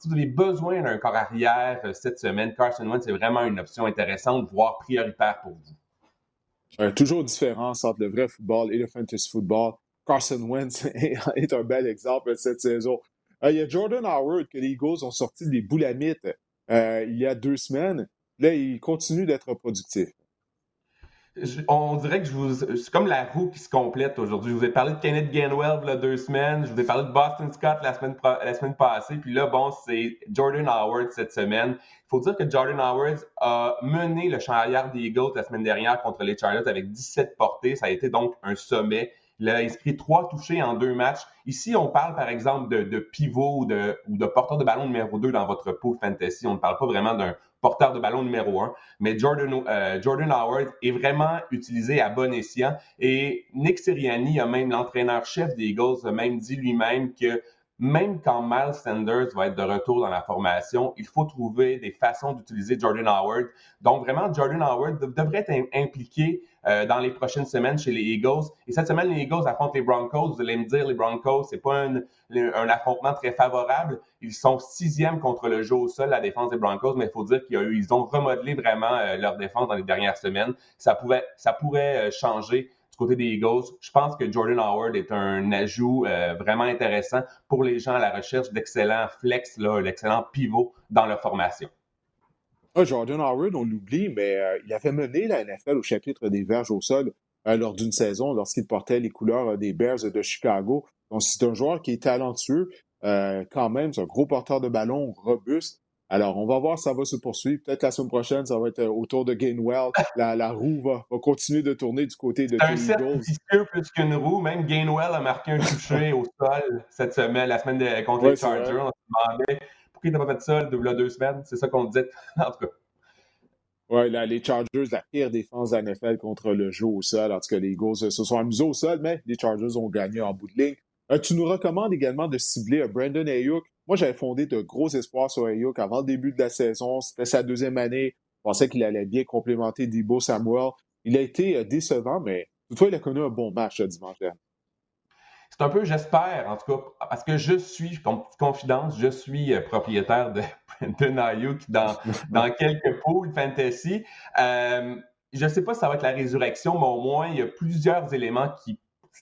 si vous avez besoin d'un corps arrière euh, cette semaine, Carson Wentz est vraiment une option intéressante, voire prioritaire pour vous. Euh, toujours différence entre le vrai football et le fantasy football. Carson Wentz est un bel exemple cette saison. Euh, il y a Jordan Howard que les Eagles ont sorti des boulamites euh, il y a deux semaines. Là, il continue d'être productif. on dirait que je vous. C'est comme la roue qui se complète aujourd'hui. Je vous ai parlé de Kenneth Gainwell a deux semaines. Je vous ai parlé de Boston Scott la semaine, la semaine passée. Puis là, bon, c'est Jordan Howard cette semaine. Il faut dire que Jordan Howard a mené le champ arrière des Eagles la semaine dernière contre les Charlotte avec 17 portées. Ça a été donc un sommet. Il a inscrit trois touchés en deux matchs. Ici, on parle par exemple de, pivot ou de, porteur de ballon numéro 2 dans votre pool fantasy. On ne parle pas vraiment d'un porteur de ballon numéro 1. Mais Jordan, euh, Howard est vraiment utilisé à bon escient. Et Nick Sirianni, a même l'entraîneur-chef des Eagles, a même dit lui-même que même quand Miles Sanders va être de retour dans la formation, il faut trouver des façons d'utiliser Jordan Howard. Donc vraiment, Jordan Howard devrait être impliqué euh, dans les prochaines semaines chez les Eagles. Et cette semaine, les Eagles affrontent les Broncos. Vous allez me dire, les Broncos, c'est pas un, affrontement très favorable. Ils sont sixième contre le jeu au sol, la défense des Broncos, mais il faut dire qu'ils ont remodelé vraiment euh, leur défense dans les dernières semaines. Ça, pouvait, ça pourrait euh, changer côté des Eagles. Je pense que Jordan Howard est un ajout vraiment intéressant pour les gens à la recherche d'excellents flex, l'excellent pivot dans leur formation. Ah, Jordan Howard, on l'oublie, mais euh, il avait mené la NFL au chapitre des verges au sol euh, lors d'une saison lorsqu'il portait les couleurs euh, des Bears de Chicago. Donc, c'est un joueur qui est talentueux quand même. C'est un gros porteur de ballon, robuste. Alors, on va voir si ça va se poursuivre. Peut-être la semaine prochaine, ça va être autour de Gainwell. La, la roue va, continuer de tourner du côté de un vicieux plus qu'une roue. Même Gainwell a marqué un touché au sol cette semaine, la semaine de, contre les Chargers. On se demandait pourquoi il n'a pas fait ça il y a deux semaines? C'est ça qu'on dit, en tout cas. Oui, les Chargers, la pire défense de la NFL contre le jeu au sol. En tout cas, les Eagles se sont amusés au sol, mais les Chargers ont gagné en bout de ligne. Euh, tu nous recommandes également de cibler Brandon Ayuk. Moi, j'avais fondé de gros espoirs sur Ayuk avant le début de la saison. C'était sa deuxième année. Je pensais qu'il allait bien complémenter Debo Samuel. Il a été euh, décevant, mais toutefois, il a connu un bon match dimanche dernier. C'est un peu, j'espère, en tout cas, parce que je suis, comme confidence, je suis euh, propriétaire de Brandon Ayuk dans, dans quelques pools fantasy. Euh, je ne sais pas si ça va être la résurrection, mais au moins, il y a plusieurs éléments qui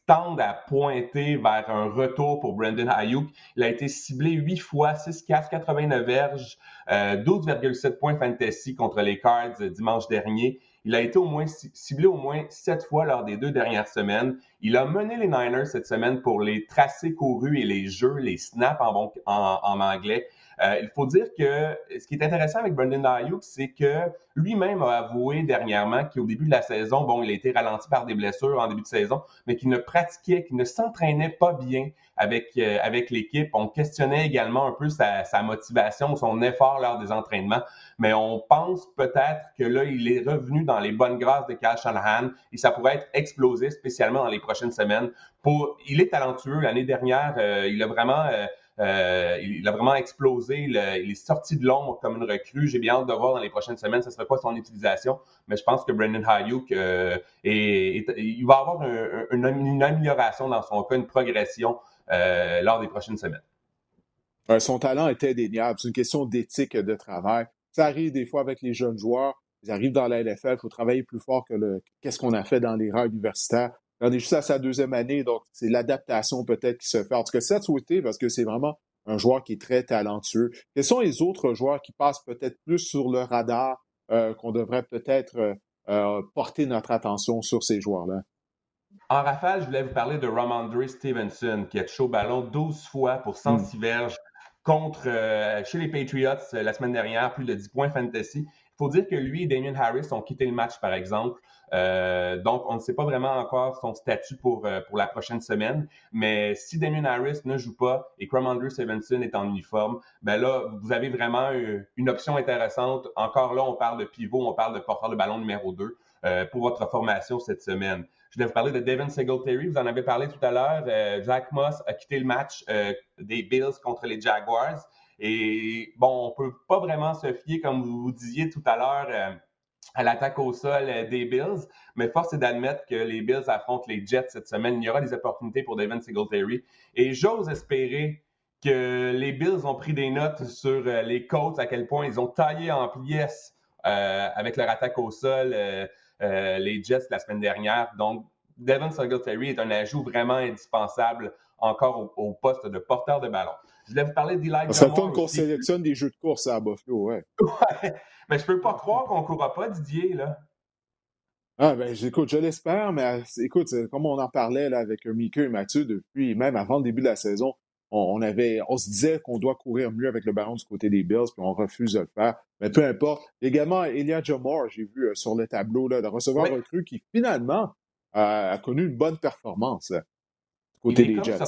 tendent à pointer vers un retour pour Brandon Ayuk. Il a été ciblé 8 fois, 6 4 89 verges, 12,7 points fantasy contre les Cards dimanche dernier. Il a été au moins ciblé au moins sept fois lors des deux dernières semaines. Il a mené les Niners cette semaine pour les tracés courus et les jeux, les snaps en, bon, en, anglais. Euh, il faut dire que ce qui est intéressant avec Brendan Ayuk, c'est que lui-même a avoué dernièrement qu'au début de la saison, bon, il a été ralenti par des blessures en début de saison, mais qu'il ne pratiquait, qu'il ne s'entraînait pas bien avec, euh, avec l'équipe. On questionnait également un peu sa, sa, motivation, son effort lors des entraînements, mais on pense peut-être que là, il est revenu dans les bonnes grâces de Cal Shanahan et ça pourrait être explosé, spécialement dans les prochaines semaines. Pour, il est talentueux. L'année dernière, euh, il a vraiment... Euh, euh, il a vraiment explosé. il est sorti de l'ombre comme une recrue. J'ai bien hâte de voir dans les prochaines semaines ce sera quoi son utilisation. Mais je pense que Brendan Hayuk, euh, il va avoir une, amélioration dans son cas, une progression euh, lors des prochaines semaines. son talent est indéniable. C'est une question d'éthique de travail. Ça arrive des fois avec les jeunes joueurs. Ils arrivent dans la NFL, il faut travailler plus fort que le qu'est-ce qu'on a fait dans les rangs universitaires. On est juste à sa deuxième année, donc c'est l'adaptation peut-être qui se fait. En tout cas, ça souhaité parce que c'est vraiment un joueur qui est très talentueux. Quels sont les autres joueurs qui passent peut-être plus sur le radar, euh, qu'on devrait peut-être euh, porter notre attention sur ces joueurs-là? En rafale, je voulais vous parler de Ramondre Stevenson, qui a touché au ballon 12 fois pour 106 mm. verges contre, euh, chez les Patriots euh, la semaine dernière, plus de 10 points fantasy. Il faut dire que lui et Damien Harris ont quitté le match, par exemple. Euh, donc, on ne sait pas vraiment encore son statut pour, pour la prochaine semaine. Mais si Damien Harris ne joue pas et Ramondre Stevenson est en uniforme, ben là, vous avez vraiment une option intéressante. Encore là, on parle de pivot, on parle de porteur de ballon numéro 2 pour votre formation cette semaine. Je voulais vous parler de Devin Singletary. Vous en avez parlé tout à l'heure. Euh, Jack Moss a quitté le match euh, des Bills contre les Jaguars. Et bon, on peut pas vraiment se fier, comme vous disiez tout à l'heure, euh, à l'attaque au sol des Bills. Mais force est d'admettre que les Bills affrontent les Jets cette semaine. Il y aura des opportunités pour Devin Singletary. Et j'ose espérer que les Bills ont pris des notes sur les Colts, à quel point ils ont taillé en pièces avec leur attaque au sol. Euh, les Jets la semaine dernière. Donc, Devin Singletary est un ajout vraiment indispensable encore au, poste de porteur de ballon. Je voulais vous parler d'Eli Ça fait qu'on sélectionne des jeux de course à Buffalo, ouais. ouais. Mais je peux pas croire qu'on ne courra pas, Didier, là. Ah, ben, écoute, je l'espère, mais écoute, comme on en parlait là, avec Mickey et Mathieu depuis même avant le début de la saison, on, avait, on se disait qu'on doit courir mieux avec le ballon du côté des Bills, puis on refuse de le faire. Mais peu importe. Également, Elia Jamar, j'ai vu euh, sur le tableau, là, de recevoir un recrue qui finalement a connu une bonne performance euh, du côté des Jets.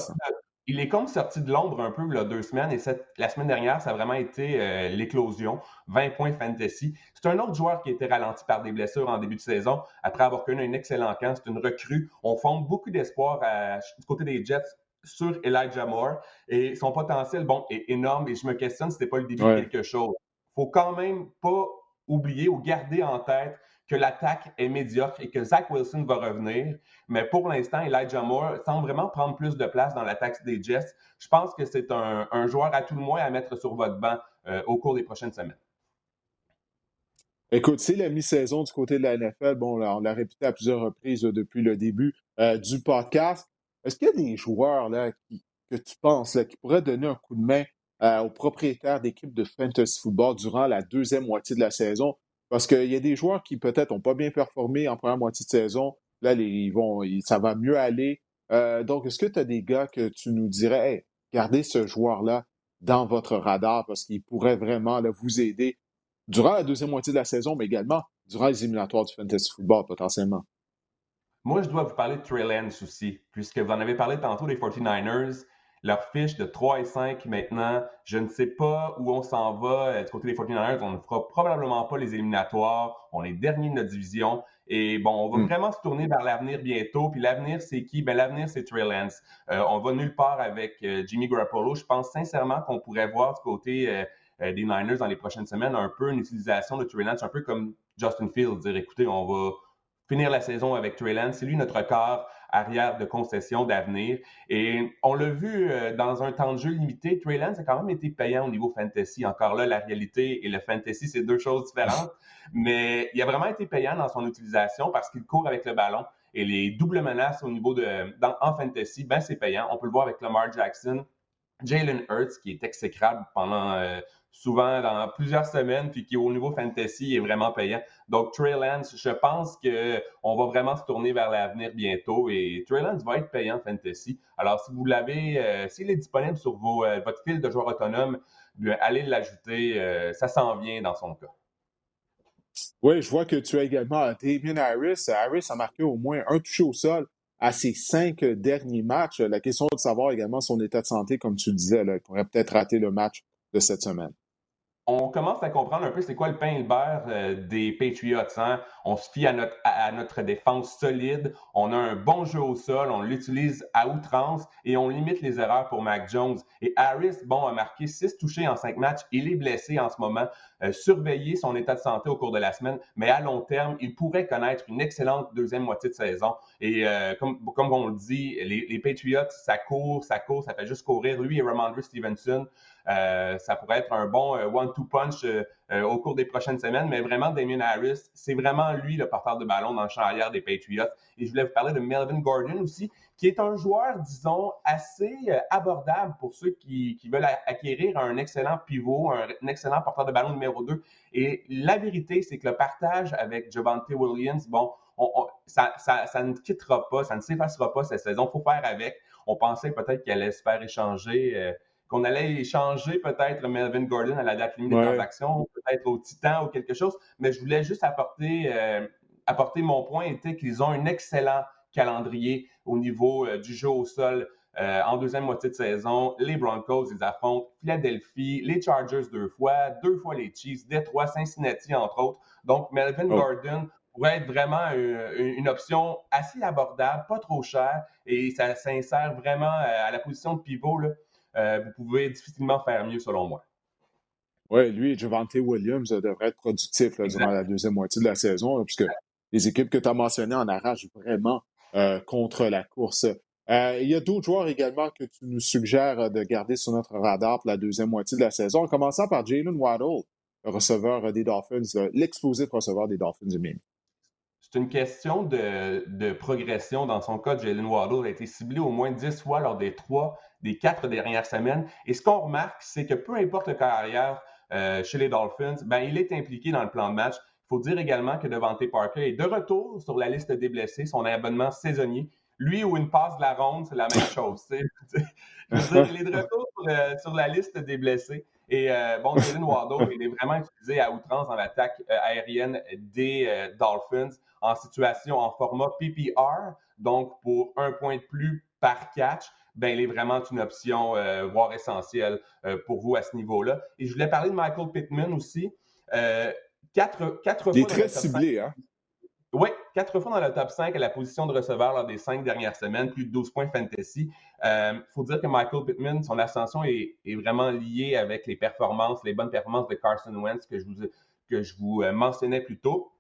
Il est comme sorti de l'ombre un peu là, deux semaines et la semaine dernière, ça a vraiment été euh, l'éclosion. 20 points fantasy. C'est un autre joueur qui a été ralenti par des blessures en début de saison après avoir connu un excellent camp. C'est une recrue. On fonde beaucoup d'espoir du côté des Jets sur Elijah Moore et son potentiel, bon, est énorme et je me questionne si c'était pas le début de quelque chose. Faut quand même pas oublier ou garder en tête que l'attaque est médiocre et que Zach Wilson va revenir. Mais pour l'instant, Elijah Moore semble vraiment prendre plus de place dans l'attaque des Jets. Je pense que c'est un, joueur à tout le moins à mettre sur votre banc euh, au cours des prochaines semaines. Écoute, c'est la mi-saison du côté de la NFL. Bon, on l'a répété à plusieurs reprises depuis le début euh, du podcast. Est-ce qu'il y a des joueurs là, que tu penses qui pourraient donner un coup de main euh, aux propriétaires d'équipes de fantasy football durant la deuxième moitié de la saison? Parce qu'il y a des joueurs qui peut-être n'ont pas bien performé en première moitié de saison. Là, ils vont, ça va mieux aller. Euh, donc, est-ce que tu as des gars que tu nous dirais, hey, gardez ce joueur-là dans votre radar parce qu'il pourrait vraiment vous aider durant la deuxième moitié de la saison, mais également durant les éliminatoires du fantasy football potentiellement? Moi, je dois vous parler de Trey Lance aussi, puisque vous en avez parlé tantôt des 49ers. Leur fiche de 3 et 5 maintenant, je ne sais pas où on s'en va euh, du côté des 49ers. On ne fera probablement pas les éliminatoires. On est dernier de notre division. Et bon, on va hmm. vraiment se tourner vers l'avenir bientôt. Puis l'avenir, c'est qui? Ben, l'avenir, c'est Trey Lance. Euh, on va nulle part avec euh, Jimmy Garoppolo. Je pense sincèrement qu'on pourrait voir du côté des Niners dans les prochaines semaines un peu une utilisation de Trey Lance, un peu comme Justin Fields, dire écoutez, on va finir la saison avec Trey Lance. C'est lui notre corps arrière de concession d'avenir. Et on l'a vu euh, dans un temps de jeu limité, Trey Lance a quand même été payant au niveau fantasy. Encore là, la réalité et le fantasy, c'est deux choses différentes. Mais il a vraiment été payant dans son utilisation parce qu'il court avec le ballon. Et les doubles menaces au niveau de en fantasy, ben c'est payant. On peut le voir avec Lamar Jackson, Jalen Hurts, qui est exécrable pendant euh, souvent dans plusieurs semaines, puis qui au niveau fantasy est vraiment payant. Donc Trey je pense qu'on va vraiment se tourner vers l'avenir bientôt et Trey va être payant fantasy. Alors si vous l'avez, euh, s'il est disponible sur euh, votre fil de joueurs autonomes, allez l'ajouter, euh, ça s'en vient dans son cas. Oui, je vois que tu as également Damien Harris. Harris a marqué au moins un touché au sol à ses cinq derniers matchs. La question de savoir également son état de santé, comme tu le disais, il pourrait peut-être rater le match de cette semaine on commence à comprendre un peu c'est quoi le pain et le beurre des Patriots. Hein? On se fie à notre, défense solide, on a un bon jeu au sol, on l'utilise à outrance et on limite les erreurs pour Mac Jones. Et Harris, bon, a marqué six touchés en cinq matchs. Il est blessé en ce moment. Euh, surveiller son état de santé au cours de la semaine, mais à long terme, il pourrait connaître une excellente deuxième moitié de saison. Et euh, comme, on le dit, les, les, Patriots, ça court, ça court, ça fait juste courir. Lui et Ramondre Stevenson, ça pourrait être un bon one-two punch au cours des prochaines semaines. Mais vraiment, Damien Harris, c'est vraiment lui le porteur de ballon dans le champ arrière des Patriots. Et je voulais vous parler de Melvin Gordon aussi, qui est un joueur, disons, assez abordable pour ceux qui, veulent acquérir un excellent pivot, un, excellent porteur de ballon numéro 2. Et la vérité, c'est que le partage avec Javante Williams, bon, ça, ne quittera pas, ça ne s'effacera pas cette saison. Il faut faire avec. On pensait peut-être qu'il allait se faire échanger, euh, qu'on allait échanger peut-être Melvin Gordon à la date limite des transactions, peut-être au Titan ou quelque chose. Mais je voulais juste apporter, euh, apporter mon point était qu'ils ont un excellent calendrier au niveau euh, du jeu au sol. en deuxième moitié de saison, les Broncos, ils affrontent Philadelphie, les Chargers deux fois, deux fois les Chiefs, Detroit, Cincinnati, entre autres. Donc, Melvin oh. Gordon pourrait être vraiment une, option assez abordable, pas trop chère, et ça s'insère vraiment euh, à la position de pivot. Là. Euh, vous pouvez difficilement faire mieux, selon moi. Oui, lui, Javante Williams euh, devrait être productif durant la deuxième moitié de la saison, puisque les équipes que tu as mentionnées en arrachent vraiment contre la course. il y a d'autres joueurs également que tu nous suggères de garder sur notre radar pour la deuxième moitié de la saison, en commençant par Jalen Waddle, le receveur des Dolphins, l'explosif receveur des Dolphins du Miami c'est une question de, progression. Dans son cas, Jalen Waddle a été ciblé au moins 10 fois lors des trois, des quatre dernières semaines. Et ce qu'on remarque, c'est que peu importe le carrière euh, chez les Dolphins, ben, il est impliqué dans le plan de match. Il faut dire également que Devante Parker est de retour sur la liste des blessés, son abonnement saisonnier. Lui ou une passe de la ronde, c'est la même chose. il est de retour euh, sur la liste des blessés. Et euh, bon, Jalen Waddle, il est vraiment utilisé à outrance dans l'attaque euh, aérienne des euh, Dolphins en situation en format PPR. Donc, pour un point de plus par catch, ben, il est vraiment une option, voire essentielle pour vous à ce niveau-là. Et je voulais parler de Michael Pittman aussi. quatre, quatre il est très ciblé, hein? Oui, quatre fois dans le top 5 à la position de receveur lors des cinq dernières semaines, plus de 12 points fantasy. Il euh, faut dire que Michael Pittman, son ascension est, vraiment liée avec les performances, les bonnes performances de Carson Wentz que je vous, que je vous euh, mentionnais plus tôt.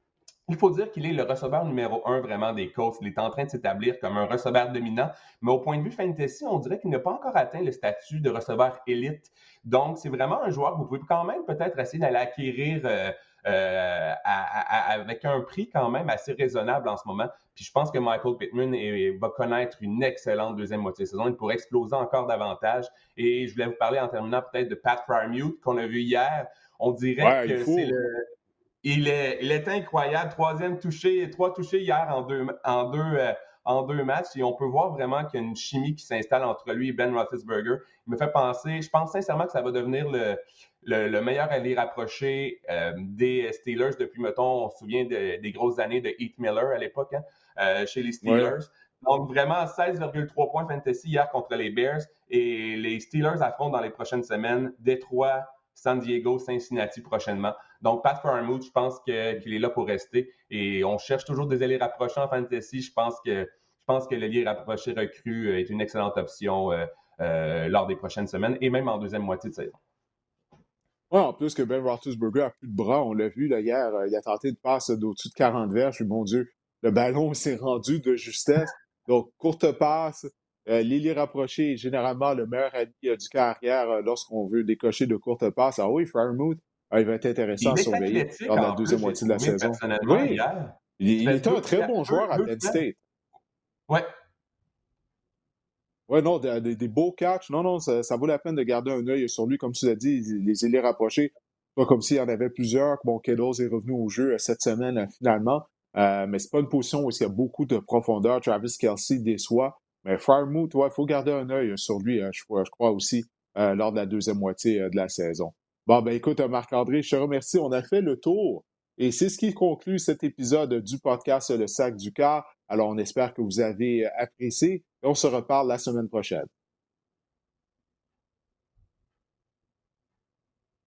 Il faut dire qu'il est le receveur numéro un vraiment des Colts. Il est en train de s'établir comme un receveur dominant. Mais au point de vue fantasy, on dirait qu'il n'a pas encore atteint le statut de receveur élite. Donc, c'est vraiment un joueur que vous pouvez quand même peut-être essayer d'aller acquérir euh, euh, avec un prix quand même assez raisonnable en ce moment. Puis je pense que Michael Pittman va connaître une excellente deuxième moitié de saison. Il pourrait exploser encore davantage. Et je voulais vous parler en terminant peut-être de Pat Fryermuth qu'on a vu hier. On dirait que c'est le. Il est, il est, incroyable. Troisième touché, trois touchés hier en deux, en deux, euh, en deux matchs. Et on peut voir vraiment qu'il y a une chimie qui s'installe entre lui et Ben Roethlisberger. Il me fait penser, je pense sincèrement que ça va devenir le, le, meilleur allié rapproché euh, des Steelers depuis, mettons, on se souvient des grosses années de Heath Miller à l'époque hein, euh, chez les Steelers. Donc, vraiment, 16,3 points fantasy hier contre les Bears. Et les Steelers affrontent dans les prochaines semaines Détroit, San Diego, Cincinnati prochainement. Donc, Pat Fairmouth, je pense qu'il est là pour rester. Et on cherche toujours des alliés rapprochés en fantasy. Je pense que, je pense que l'allié rapproché recru est une excellente option euh, lors des prochaines semaines et même en deuxième moitié de saison. Ouais, en plus que Ben Roethlisberger a plus de bras, on l'a vu là, hier, euh, il a tenté de passer d'au-dessus de 40 verges, mon Dieu, le ballon s'est rendu de justesse. Donc, courte passe, euh, Lily rapproché est généralement le meilleur ami du carrière euh, lorsqu'on veut décocher de courtes passes. Ah oui, Fairmouth, il va être intéressant à surveiller dans la deuxième moitié de la saison. Oui, il, est un très bon joueur à Penn State. Ouais, oui, non, des, beaux catchs. Non, non, ça, vaut la peine de garder un œil sur lui. Comme tu l'as dit, les ailiers rapprochés, pas comme s'il y en avait plusieurs. Bon, Kedos est revenu au jeu euh, cette semaine, finalement. Euh, mais c'est pas une position où il y a beaucoup de profondeur. Travis Kelsey déçoit. Mais Farmouth, il faut garder un œil sur lui, je, je, crois aussi, lors de la deuxième moitié de la saison. Bon, ben écoute, Marc-André, je te remercie. On a fait le tour. Et c'est ce qui conclut cet épisode du podcast Le Sac du Car. Alors, on espère que vous avez apprécié et on se reparle la semaine prochaine.